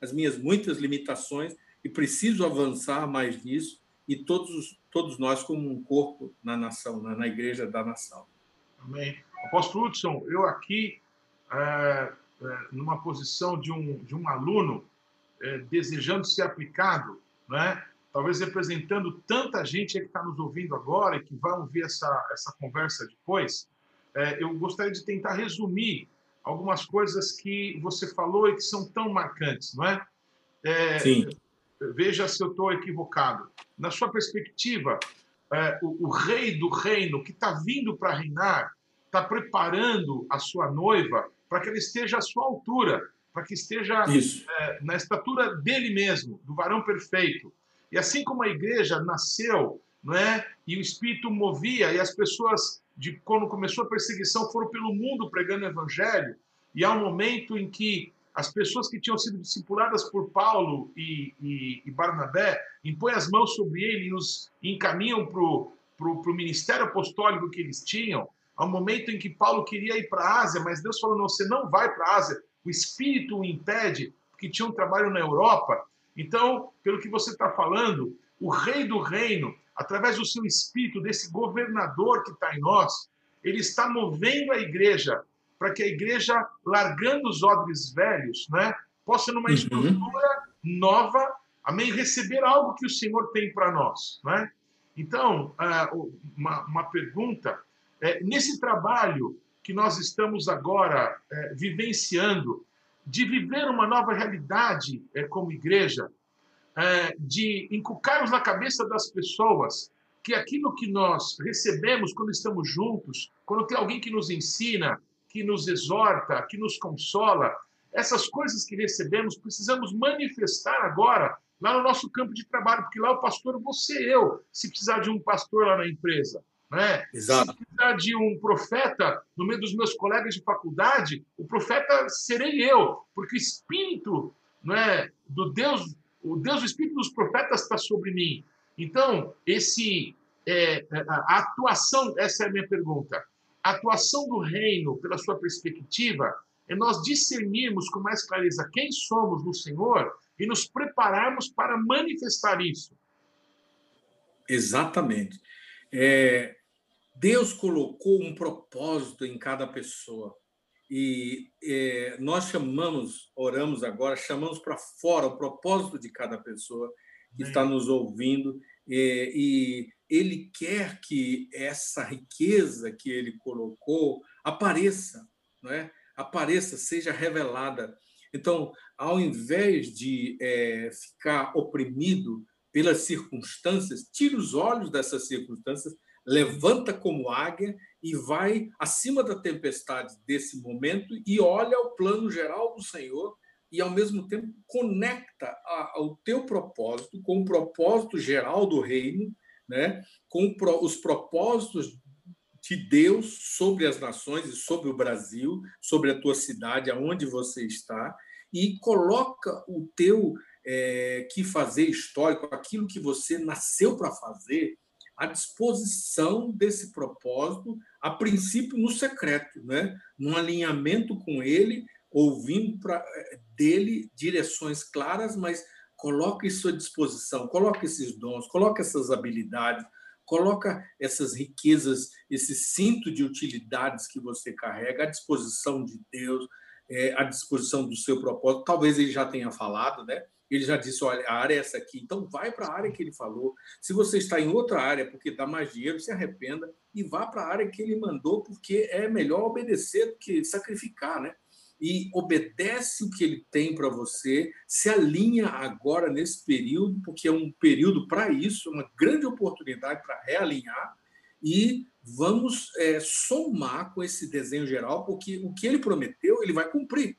as minhas muitas limitações e preciso avançar mais nisso. E todos, todos nós como um corpo na nação, na, na igreja da nação. Amém. Apóstolo Hudson, eu aqui, é, numa posição de um, de um aluno, é, desejando ser aplicado, né? talvez representando tanta gente que está nos ouvindo agora e que vai ouvir essa, essa conversa depois, é, eu gostaria de tentar resumir algumas coisas que você falou e que são tão marcantes, não é? é Sim. Veja se eu estou equivocado. Na sua perspectiva, é, o, o, rei do reino que está vindo para reinar está preparando a sua noiva para que ela esteja à sua altura, para que esteja é, na estatura dele mesmo, do varão perfeito. E assim como a igreja nasceu, não é? E o Espírito movia e as pessoas de quando começou a perseguição foram pelo mundo pregando o evangelho, e há um momento em que as pessoas que tinham sido discipuladas por Paulo e, e, e Barnabé impõem as mãos sobre ele e os encaminham para o ministério apostólico que eles tinham. Há um momento em que Paulo queria ir para a Ásia, mas Deus falou: não, você não vai para a Ásia, o Espírito o impede, porque que tinham trabalho na Europa. Então, pelo que você está falando, o rei do reino, através do seu espírito, desse governador que está em nós, ele está movendo a igreja para que a igreja, largando os odres velhos, né, possa, numa uhum. estrutura nova, amém, receber algo que o Senhor tem para nós. Né? Então, ah, uma, uma pergunta: é, nesse trabalho que nós estamos agora é, vivenciando, de viver uma nova realidade é, como igreja, é, de inculcarmos na cabeça das pessoas que aquilo que nós recebemos quando estamos juntos, quando tem alguém que nos ensina, que nos exorta, que nos consola, essas coisas que recebemos precisamos manifestar agora lá no nosso campo de trabalho, porque lá o pastor ser eu, se precisar de um pastor lá na empresa. Né? Exato. Se precisar de um profeta no meio dos meus colegas de faculdade, o profeta serei eu, porque o espírito não é, do Deus o Deus, o Espírito dos profetas está sobre mim. Então, esse é, é, a atuação, essa é a minha pergunta. A atuação do reino, pela sua perspectiva, é nós discernirmos com mais clareza quem somos no Senhor e nos prepararmos para manifestar isso. Exatamente. É, Deus colocou um propósito em cada pessoa. E é, nós chamamos, oramos agora, chamamos para fora o propósito de cada pessoa que está nos ouvindo, e ele quer que essa riqueza que ele colocou apareça, não é? apareça, seja revelada. Então, ao invés de é, ficar oprimido pelas circunstâncias, tira os olhos dessas circunstâncias, levanta como águia e vai acima da tempestade desse momento e olha o plano geral do Senhor e, ao mesmo tempo, conecta o teu propósito com o propósito geral do reino, né? com os propósitos de Deus sobre as nações e sobre o Brasil, sobre a tua cidade, aonde você está, e coloca o teu é, que fazer histórico, aquilo que você nasceu para fazer, à disposição desse propósito, a princípio no secreto, né? num alinhamento com ele, ouvindo pra, eh, dele direções claras, mas coloca em sua disposição, coloca esses dons, coloca essas habilidades, coloca essas riquezas, esse cinto de utilidades que você carrega à disposição de Deus, é, à disposição do seu propósito. Talvez ele já tenha falado, né? Ele já disse: olha, a área é essa aqui, então vai para a área que ele falou. Se você está em outra área porque dá mais dinheiro, se arrependa e vá para a área que ele mandou, porque é melhor obedecer do que sacrificar, né? E obedece o que ele tem para você, se alinha agora nesse período, porque é um período para isso, uma grande oportunidade para realinhar e vamos é, somar com esse desenho geral, porque o que ele prometeu, ele vai cumprir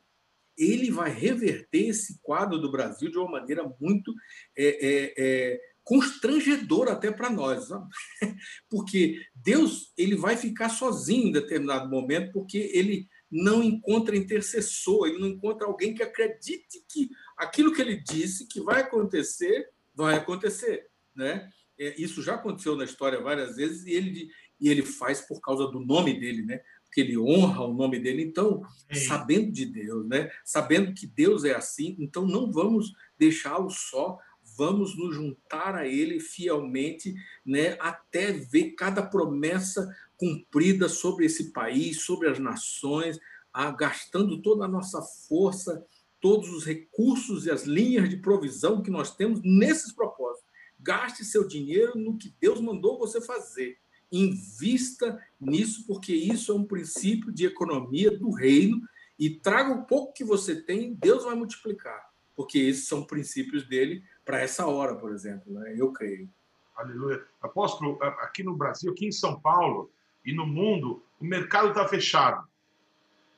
ele vai reverter esse quadro do Brasil de uma maneira muito é, é, é, constrangedora até para nós, sabe? porque Deus ele vai ficar sozinho em determinado momento, porque ele não encontra intercessor, ele não encontra alguém que acredite que aquilo que ele disse que vai acontecer, vai acontecer, né? É, isso já aconteceu na história várias vezes e ele, e ele faz por causa do nome dele, né? Que ele honra o nome dele. Então, sabendo de Deus, né? Sabendo que Deus é assim, então não vamos deixá-lo só, vamos nos juntar a ele fielmente, né, até ver cada promessa cumprida sobre esse país, sobre as nações, a, gastando toda a nossa força, todos os recursos e as linhas de provisão que nós temos nesses propósitos. Gaste seu dinheiro no que Deus mandou você fazer invista nisso, porque isso é um princípio de economia do reino e traga o pouco que você tem, Deus vai multiplicar, porque esses são princípios dele para essa hora, por exemplo, né? eu creio. Aleluia. Apóstolo, aqui no Brasil, aqui em São Paulo e no mundo, o mercado está fechado.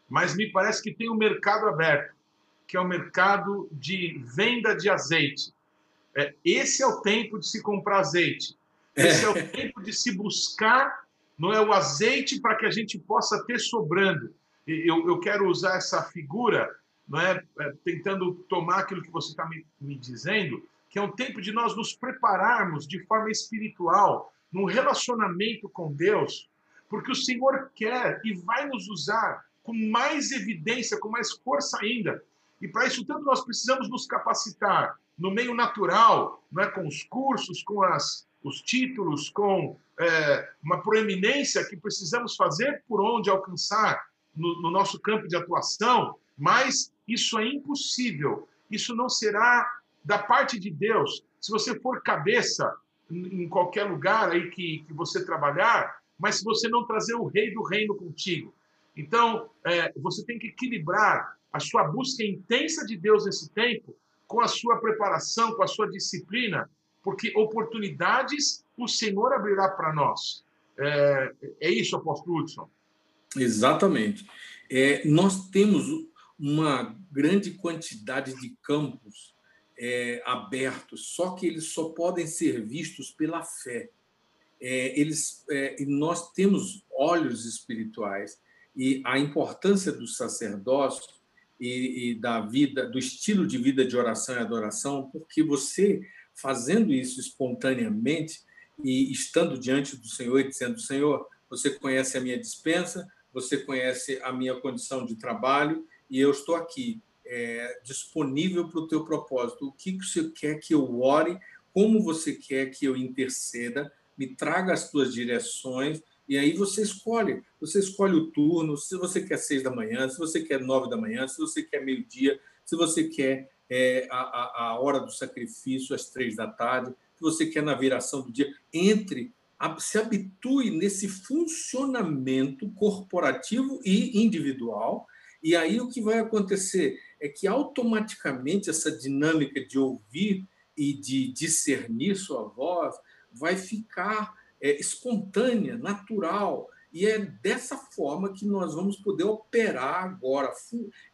Mas me parece que tem um mercado aberto, que é o mercado de venda de azeite. É, esse é o tempo de se comprar azeite. Esse é. é o tempo de se buscar não é o azeite para que a gente possa ter sobrando. Eu, eu quero usar essa figura, não é, é tentando tomar aquilo que você está me, me dizendo, que é um tempo de nós nos prepararmos de forma espiritual, num relacionamento com Deus, porque o Senhor quer e vai nos usar com mais evidência, com mais força ainda. E para isso tanto nós precisamos nos capacitar no meio natural, não é com os cursos, com as, os títulos, com é, uma proeminência que precisamos fazer por onde alcançar no, no nosso campo de atuação, mas isso é impossível. Isso não será da parte de Deus. Se você for cabeça em qualquer lugar aí que, que você trabalhar, mas se você não trazer o rei do reino contigo. Então, é, você tem que equilibrar a sua busca intensa de Deus nesse tempo com a sua preparação, com a sua disciplina, porque oportunidades o Senhor abrirá para nós. É, é, isso, apóstolo Hudson? Exatamente. É, nós temos uma grande quantidade de campos é, abertos, só que eles só podem ser vistos pela fé. É, eles, é, nós temos olhos espirituais e a importância do sacerdócio e, e, da vida, do estilo de vida de oração e adoração, porque você fazendo isso espontaneamente e estando diante do Senhor e dizendo: Senhor, você conhece a minha dispensa, você conhece a minha condição de trabalho e eu estou aqui é, disponível para o teu propósito. O que, você quer que eu ore? Como você quer que eu interceda? Me traga as tuas direções e aí você escolhe. Você escolhe o turno, se você quer seis da manhã, se você quer nove da manhã, se você quer meio-dia, se você quer é, a, a hora do sacrifício às três da tarde, se você quer na viração do dia. Entre, se habitue nesse funcionamento corporativo e individual. E aí o que vai acontecer é que automaticamente essa dinâmica de ouvir e de discernir sua voz vai ficar é, espontânea, natural. E é dessa forma que nós vamos poder operar agora,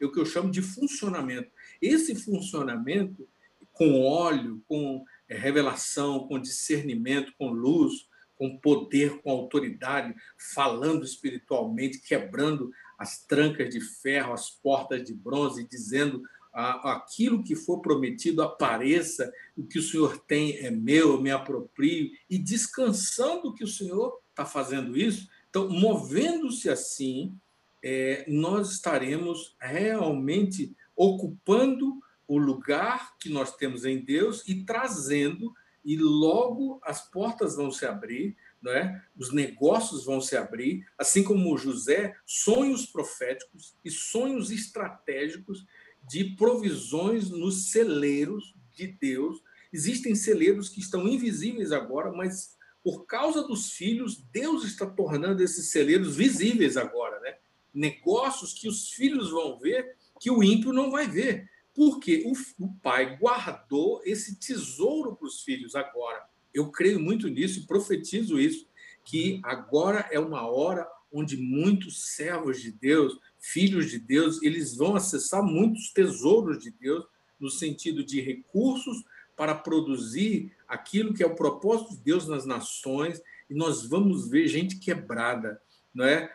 é o que eu chamo de funcionamento. Esse funcionamento, com óleo, com é, revelação, com discernimento, com luz, com poder, com autoridade, falando espiritualmente, quebrando as trancas de ferro, as portas de bronze, dizendo aquilo que for prometido apareça, o que o Senhor tem é meu, eu me aproprio, e descansando que o Senhor está fazendo isso, então, movendo-se assim, é, nós estaremos realmente ocupando o lugar que nós temos em Deus e trazendo, e logo as portas vão se abrir, não é? os negócios vão se abrir, assim como José, sonhos proféticos e sonhos estratégicos de provisões nos celeiros de Deus. Existem celeiros que estão invisíveis agora, mas por causa dos filhos, Deus está tornando esses celeiros visíveis agora, né? Negócios que os filhos vão ver que o ímpio não vai ver, porque o, o pai guardou esse tesouro para os filhos agora. Eu creio muito nisso e profetizo isso, que agora é uma hora onde muitos servos de Deus filhos de Deus, eles vão acessar muitos tesouros de Deus, no sentido de recursos para produzir aquilo que é o propósito de Deus nas nações, e nós vamos ver gente quebrada, não é?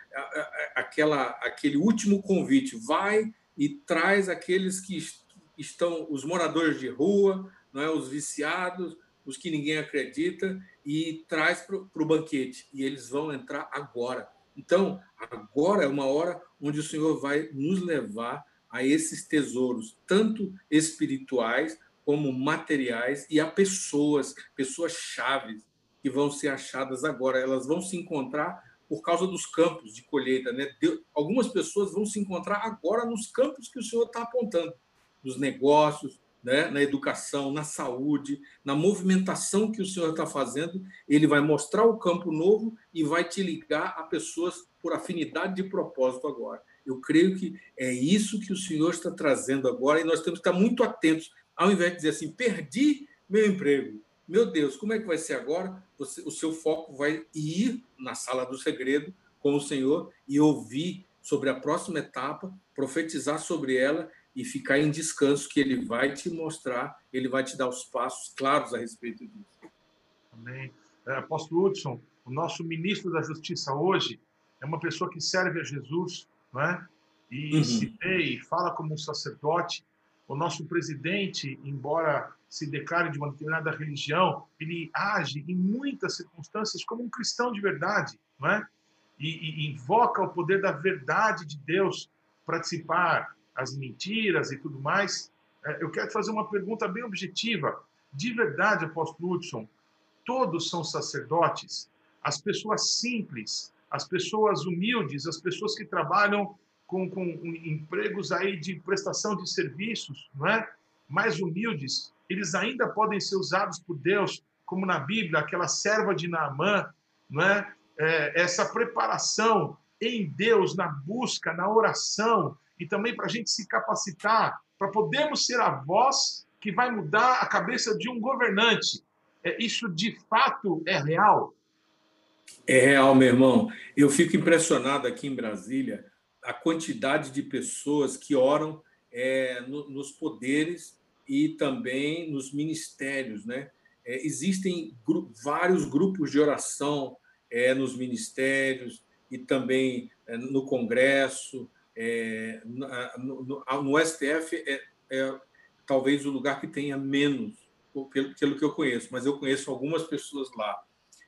Aquela, aquele último convite, vai e traz aqueles que estão, os moradores de rua, não é? Os viciados, os que ninguém acredita, e traz para o banquete, e eles vão entrar agora. Então, agora é uma hora onde o Senhor vai nos levar a esses tesouros, tanto espirituais como materiais, e a pessoas, pessoas chaves que vão ser achadas agora. Elas vão se encontrar por causa dos campos de colheita. Né? Algumas pessoas vão se encontrar agora nos campos que o Senhor está apontando, nos negócios, né, na educação, na saúde, na movimentação que o Senhor está fazendo, ele vai mostrar o campo novo e vai te ligar a pessoas por afinidade de propósito agora. Eu creio que é isso que o Senhor está trazendo agora e nós temos que estar muito atentos, ao invés de dizer assim, perdi meu emprego. Meu Deus, como é que vai ser agora? Você, o seu foco vai ir na sala do segredo com o Senhor e ouvir sobre a próxima etapa, profetizar sobre ela e ficar em descanso, que ele vai te mostrar, ele vai te dar os passos claros a respeito disso. Amém. É, apóstolo Hudson, o nosso ministro da Justiça hoje é uma pessoa que serve a Jesus, não é? E uhum. se vê e fala como um sacerdote. O nosso presidente, embora se declare de uma determinada religião, ele age em muitas circunstâncias como um cristão de verdade, não é? E, e invoca o poder da verdade de Deus participar as mentiras e tudo mais. É, eu quero fazer uma pergunta bem objetiva. De verdade, apóstolo Hudson, todos são sacerdotes? As pessoas simples, as pessoas humildes, as pessoas que trabalham com, com empregos aí de prestação de serviços, não é? mais humildes, eles ainda podem ser usados por Deus, como na Bíblia, aquela serva de Naamã, não é? é essa preparação em Deus, na busca, na oração, e também para a gente se capacitar, para podermos ser a voz que vai mudar a cabeça de um governante. É, isso de fato é real? É real, meu irmão. Eu fico impressionado aqui em Brasília a quantidade de pessoas que oram é, no, nos poderes e também nos ministérios, né? É, existem gru vários grupos de oração é, nos ministérios e também é, no Congresso, é, no, no, no, STF é, é, talvez o lugar que tenha menos, pelo, pelo que eu conheço, mas eu conheço algumas pessoas lá.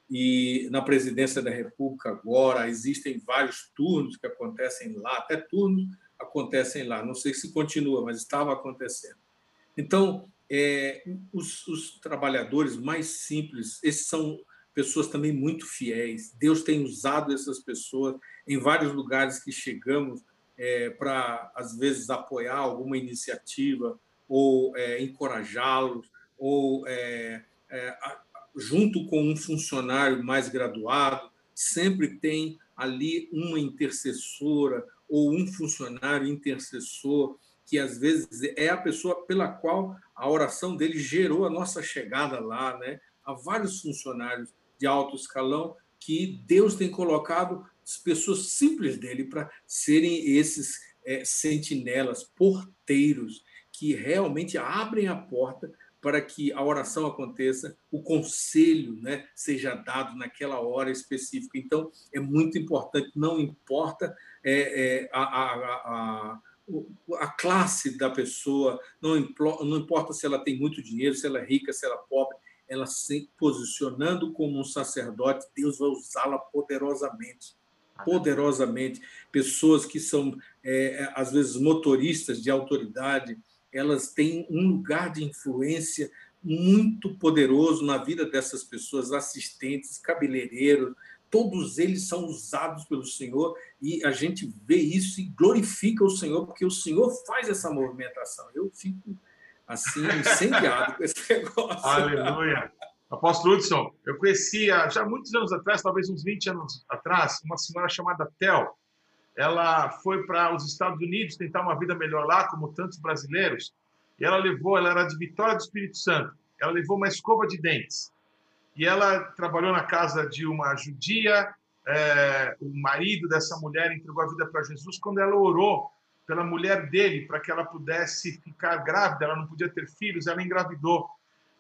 E na presidência da República agora existem vários turnos que acontecem lá, até turnos acontecem lá. Não sei se continua, mas estava acontecendo. Então, é, os, os, trabalhadores mais simples, esses são pessoas também muito fiéis. Deus tem usado essas pessoas em vários lugares que chegamos é, para, às vezes, apoiar alguma iniciativa ou é, encorajá-los, ou é, é, junto com um funcionário mais graduado, sempre tem ali uma intercessora ou um funcionário intercessor que às vezes é a pessoa pela qual a oração dele gerou a nossa chegada lá, né? Há vários funcionários de alto escalão que Deus tem colocado as pessoas simples dele para serem esses é, sentinelas, porteiros, que realmente abrem a porta para que a oração aconteça, o conselho né, seja dado naquela hora específica. Então, é muito importante, não importa é, é, a, a, a, a, classe da pessoa, não, não importa se ela tem muito dinheiro, se ela é rica, se ela é pobre, ela se posicionando como um sacerdote, Deus vai usá-la poderosamente. Poderosamente. Pessoas que são, é, às vezes, motoristas de autoridade, elas têm um lugar de influência muito poderoso na vida dessas pessoas, assistentes, cabeleireiros, todos eles são usados pelo Senhor e a gente vê isso e glorifica o Senhor, porque o Senhor faz essa movimentação. Eu fico assim, incendiado com esse negócio. Aleluia! Apóstolo Hudson, eu conhecia já muitos anos atrás, talvez uns 20 anos atrás, uma senhora chamada Tel, ela foi para os Estados Unidos tentar uma vida melhor lá, como tantos brasileiros, e ela levou, ela era de Vitória do Espírito Santo, ela levou uma escova de dentes. E ela trabalhou na casa de uma judia, é, o marido dessa mulher entregou a vida para Jesus quando ela orou pela mulher dele para que ela pudesse ficar grávida, ela não podia ter filhos, ela engravidou.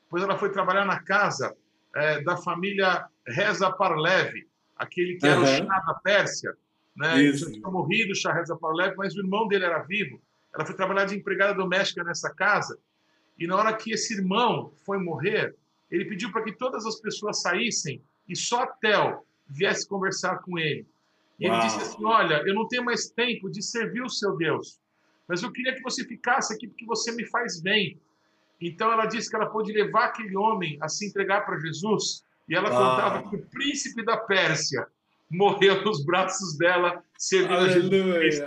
Depois ela foi trabalhar na casa é, da família Reza Parlev, aquele que era uhum. o chá da Pérsia, né? Isso. Ele já tinha morrido, Shahreza Parlev, mas o irmão dele era vivo. Ela foi trabalhar de empregada doméstica nessa casa. E na hora que esse irmão foi morrer, ele pediu para que todas as pessoas saíssem e só a Tel viesse conversar com ele. E Uau. ele disse assim: Olha, eu não tenho mais tempo de servir o seu Deus, mas eu queria que você ficasse aqui porque você me faz bem. Então ela disse que ela pôde levar aquele homem a se entregar para Jesus. E ela Uau. contava que o príncipe da Pérsia morreu nos braços dela, servindo a Jesus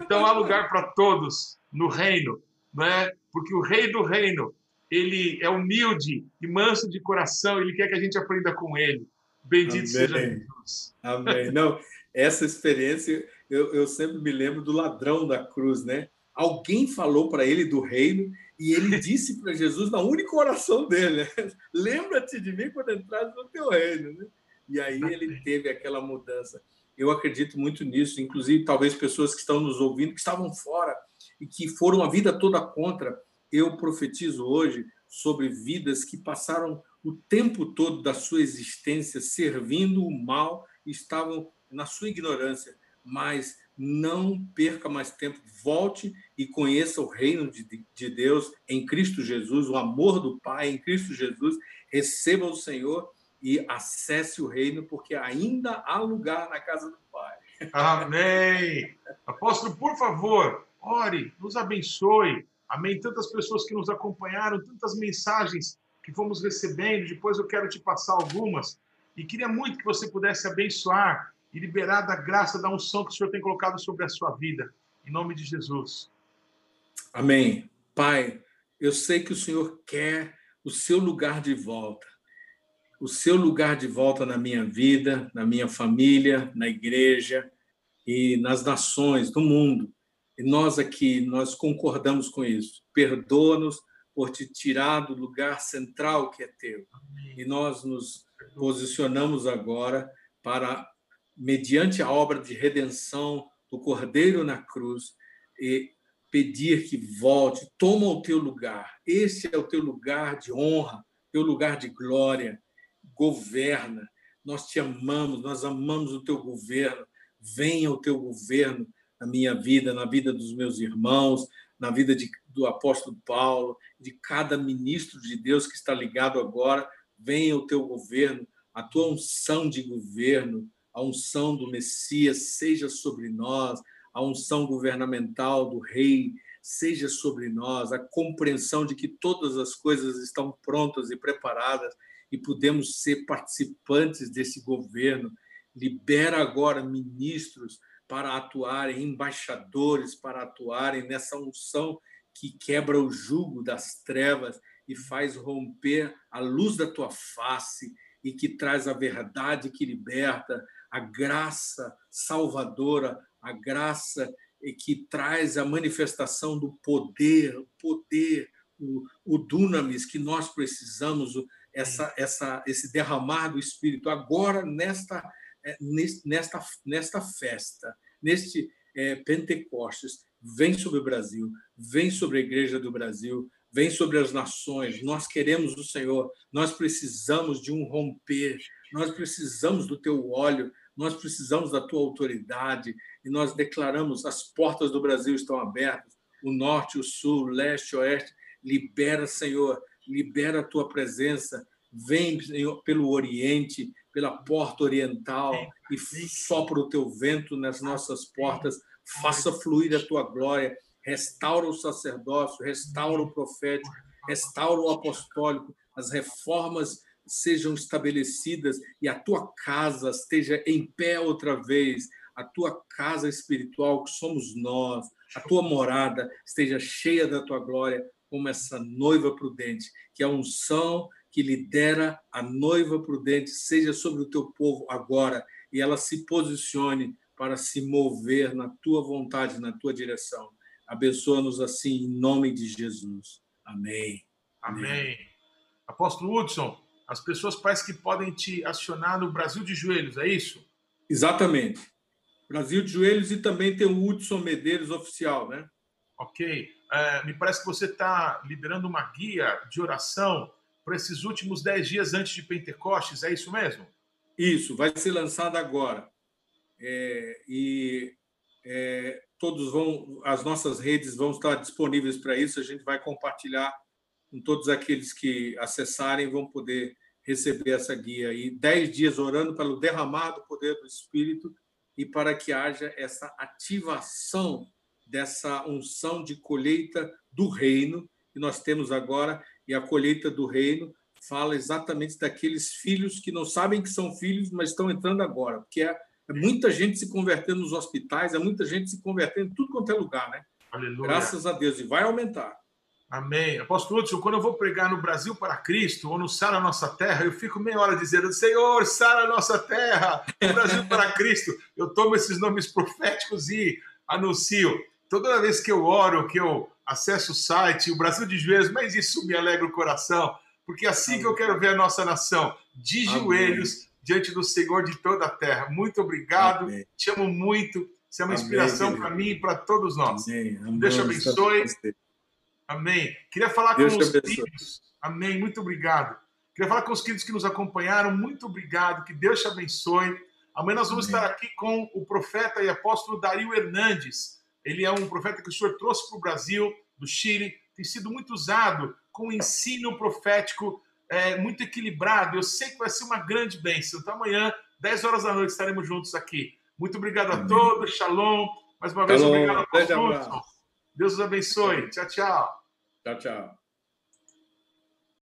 Então há lugar para todos no reino, não é? Porque o rei do reino, ele é humilde e manso de coração, ele quer que a gente aprenda com ele. Bendito Amém. seja Jesus. Amém. Não, essa experiência, eu, eu sempre me lembro do ladrão da cruz, né? Alguém falou para ele do reino e ele disse para Jesus na única oração dele: né? Lembra-te de mim quando entrares no teu reino. Né? E aí ele teve aquela mudança. Eu acredito muito nisso, inclusive talvez pessoas que estão nos ouvindo, que estavam fora e que foram a vida toda contra. Eu profetizo hoje sobre vidas que passaram o tempo todo da sua existência servindo o mal, estavam na sua ignorância, mas não perca mais tempo, volte e conheça o reino de, de Deus em Cristo Jesus, o amor do Pai em Cristo Jesus, receba o Senhor e acesse o reino, porque ainda há lugar na casa do Pai. Amém! Apóstolo, por favor, ore, nos abençoe. Amém. Tantas pessoas que nos acompanharam, tantas mensagens que fomos recebendo. Depois eu quero te passar algumas. E queria muito que você pudesse abençoar e liberar da graça, da unção que o Senhor tem colocado sobre a sua vida. Em nome de Jesus. Amém. Pai, eu sei que o Senhor quer o seu lugar de volta. O seu lugar de volta na minha vida, na minha família, na igreja e nas nações do mundo. E nós aqui, nós concordamos com isso. Perdoa-nos por te tirar do lugar central que é teu. E nós nos posicionamos agora para, mediante a obra de redenção do Cordeiro na cruz, e pedir que volte, toma o teu lugar. Esse é o teu lugar de honra, teu lugar de glória. Governa. Nós te amamos, nós amamos o teu governo. Venha o teu governo na minha vida, na vida dos meus irmãos, na vida de, do apóstolo Paulo, de cada ministro de Deus que está ligado agora. Venha o teu governo, a tua unção de governo, a unção do Messias seja sobre nós, a unção governamental do Rei seja sobre nós, a compreensão de que todas as coisas estão prontas e preparadas e podemos ser participantes desse governo. Libera agora ministros para atuarem, embaixadores para atuarem nessa unção que quebra o jugo das trevas e faz romper a luz da tua face e que traz a verdade que liberta, a graça salvadora, a graça que traz a manifestação do poder, o poder, o, o dunamis que nós precisamos, essa, essa, esse derramar do Espírito agora nesta é, nesta, nesta festa, neste é, Pentecostes, vem sobre o Brasil, vem sobre a Igreja do Brasil, vem sobre as nações. Nós queremos o Senhor, nós precisamos de um romper, nós precisamos do teu óleo, nós precisamos da tua autoridade e nós declaramos: as portas do Brasil estão abertas, o norte, o sul, o leste, o oeste. Libera, Senhor, libera a tua presença, vem Senhor, pelo Oriente, pela porta oriental e sopra o teu vento nas nossas portas, faça fluir a tua glória, restaura o sacerdócio, restaura o profético, restaura o apostólico, as reformas sejam estabelecidas e a tua casa esteja em pé outra vez, a tua casa espiritual, que somos nós, a tua morada esteja cheia da tua glória, como essa noiva prudente, que a unção que lidera a noiva prudente seja sobre o teu povo agora e ela se posicione para se mover na tua vontade, na tua direção. Abençoa-nos assim em nome de Jesus. Amém. Amém. Amém. Apóstolo Hudson, as pessoas parecem que podem te acionar no Brasil de joelhos, é isso? Exatamente. Brasil de joelhos e também tem o Hudson Medeiros oficial, né? Ok. É, me parece que você está liberando uma guia de oração para esses últimos dez dias antes de Pentecostes, é isso mesmo? Isso, vai ser lançado agora. É, e é, todos vão, as nossas redes vão estar disponíveis para isso, a gente vai compartilhar com todos aqueles que acessarem, vão poder receber essa guia. E dez dias orando pelo derramar do poder do Espírito e para que haja essa ativação dessa unção de colheita do reino que nós temos agora e a colheita do reino fala exatamente daqueles filhos que não sabem que são filhos, mas estão entrando agora, porque é, é muita gente se convertendo nos hospitais, é muita gente se convertendo em tudo quanto é lugar, né? Aleluia. Graças a Deus, e vai aumentar. Amém. Apóstolo Hudson, quando eu vou pregar no Brasil para Cristo ou no Sara Nossa Terra, eu fico meia hora dizendo: Senhor, Sara Nossa Terra, Brasil para Cristo. Eu tomo esses nomes proféticos e anuncio. Toda vez que eu oro, que eu acesso o site, o Brasil de joelhos, mas isso me alegra o coração, porque é assim Amém. que eu quero ver a nossa nação, de Amém. joelhos diante do Senhor de toda a terra. Muito obrigado, Amém. te amo muito, você é uma inspiração para mim e para todos nós. Deus te abençoe. Amém. Queria falar Deus com os queridos. Amém. Muito obrigado. Queria falar com os queridos que nos acompanharam. Muito obrigado. Que Deus te abençoe. Amanhã nós vamos Amém. estar aqui com o profeta e apóstolo Dario Hernandes. Ele é um profeta que o Senhor trouxe para o Brasil, do Chile, tem sido muito usado com ensino profético é, muito equilibrado. Eu sei que vai ser uma grande bênção. Então, amanhã, 10 horas da noite, estaremos juntos aqui. Muito obrigado a todos. Shalom. Mais uma vez, Shalom. obrigado a todos. Deus os abençoe. Tchau, tchau. Tchau, tchau.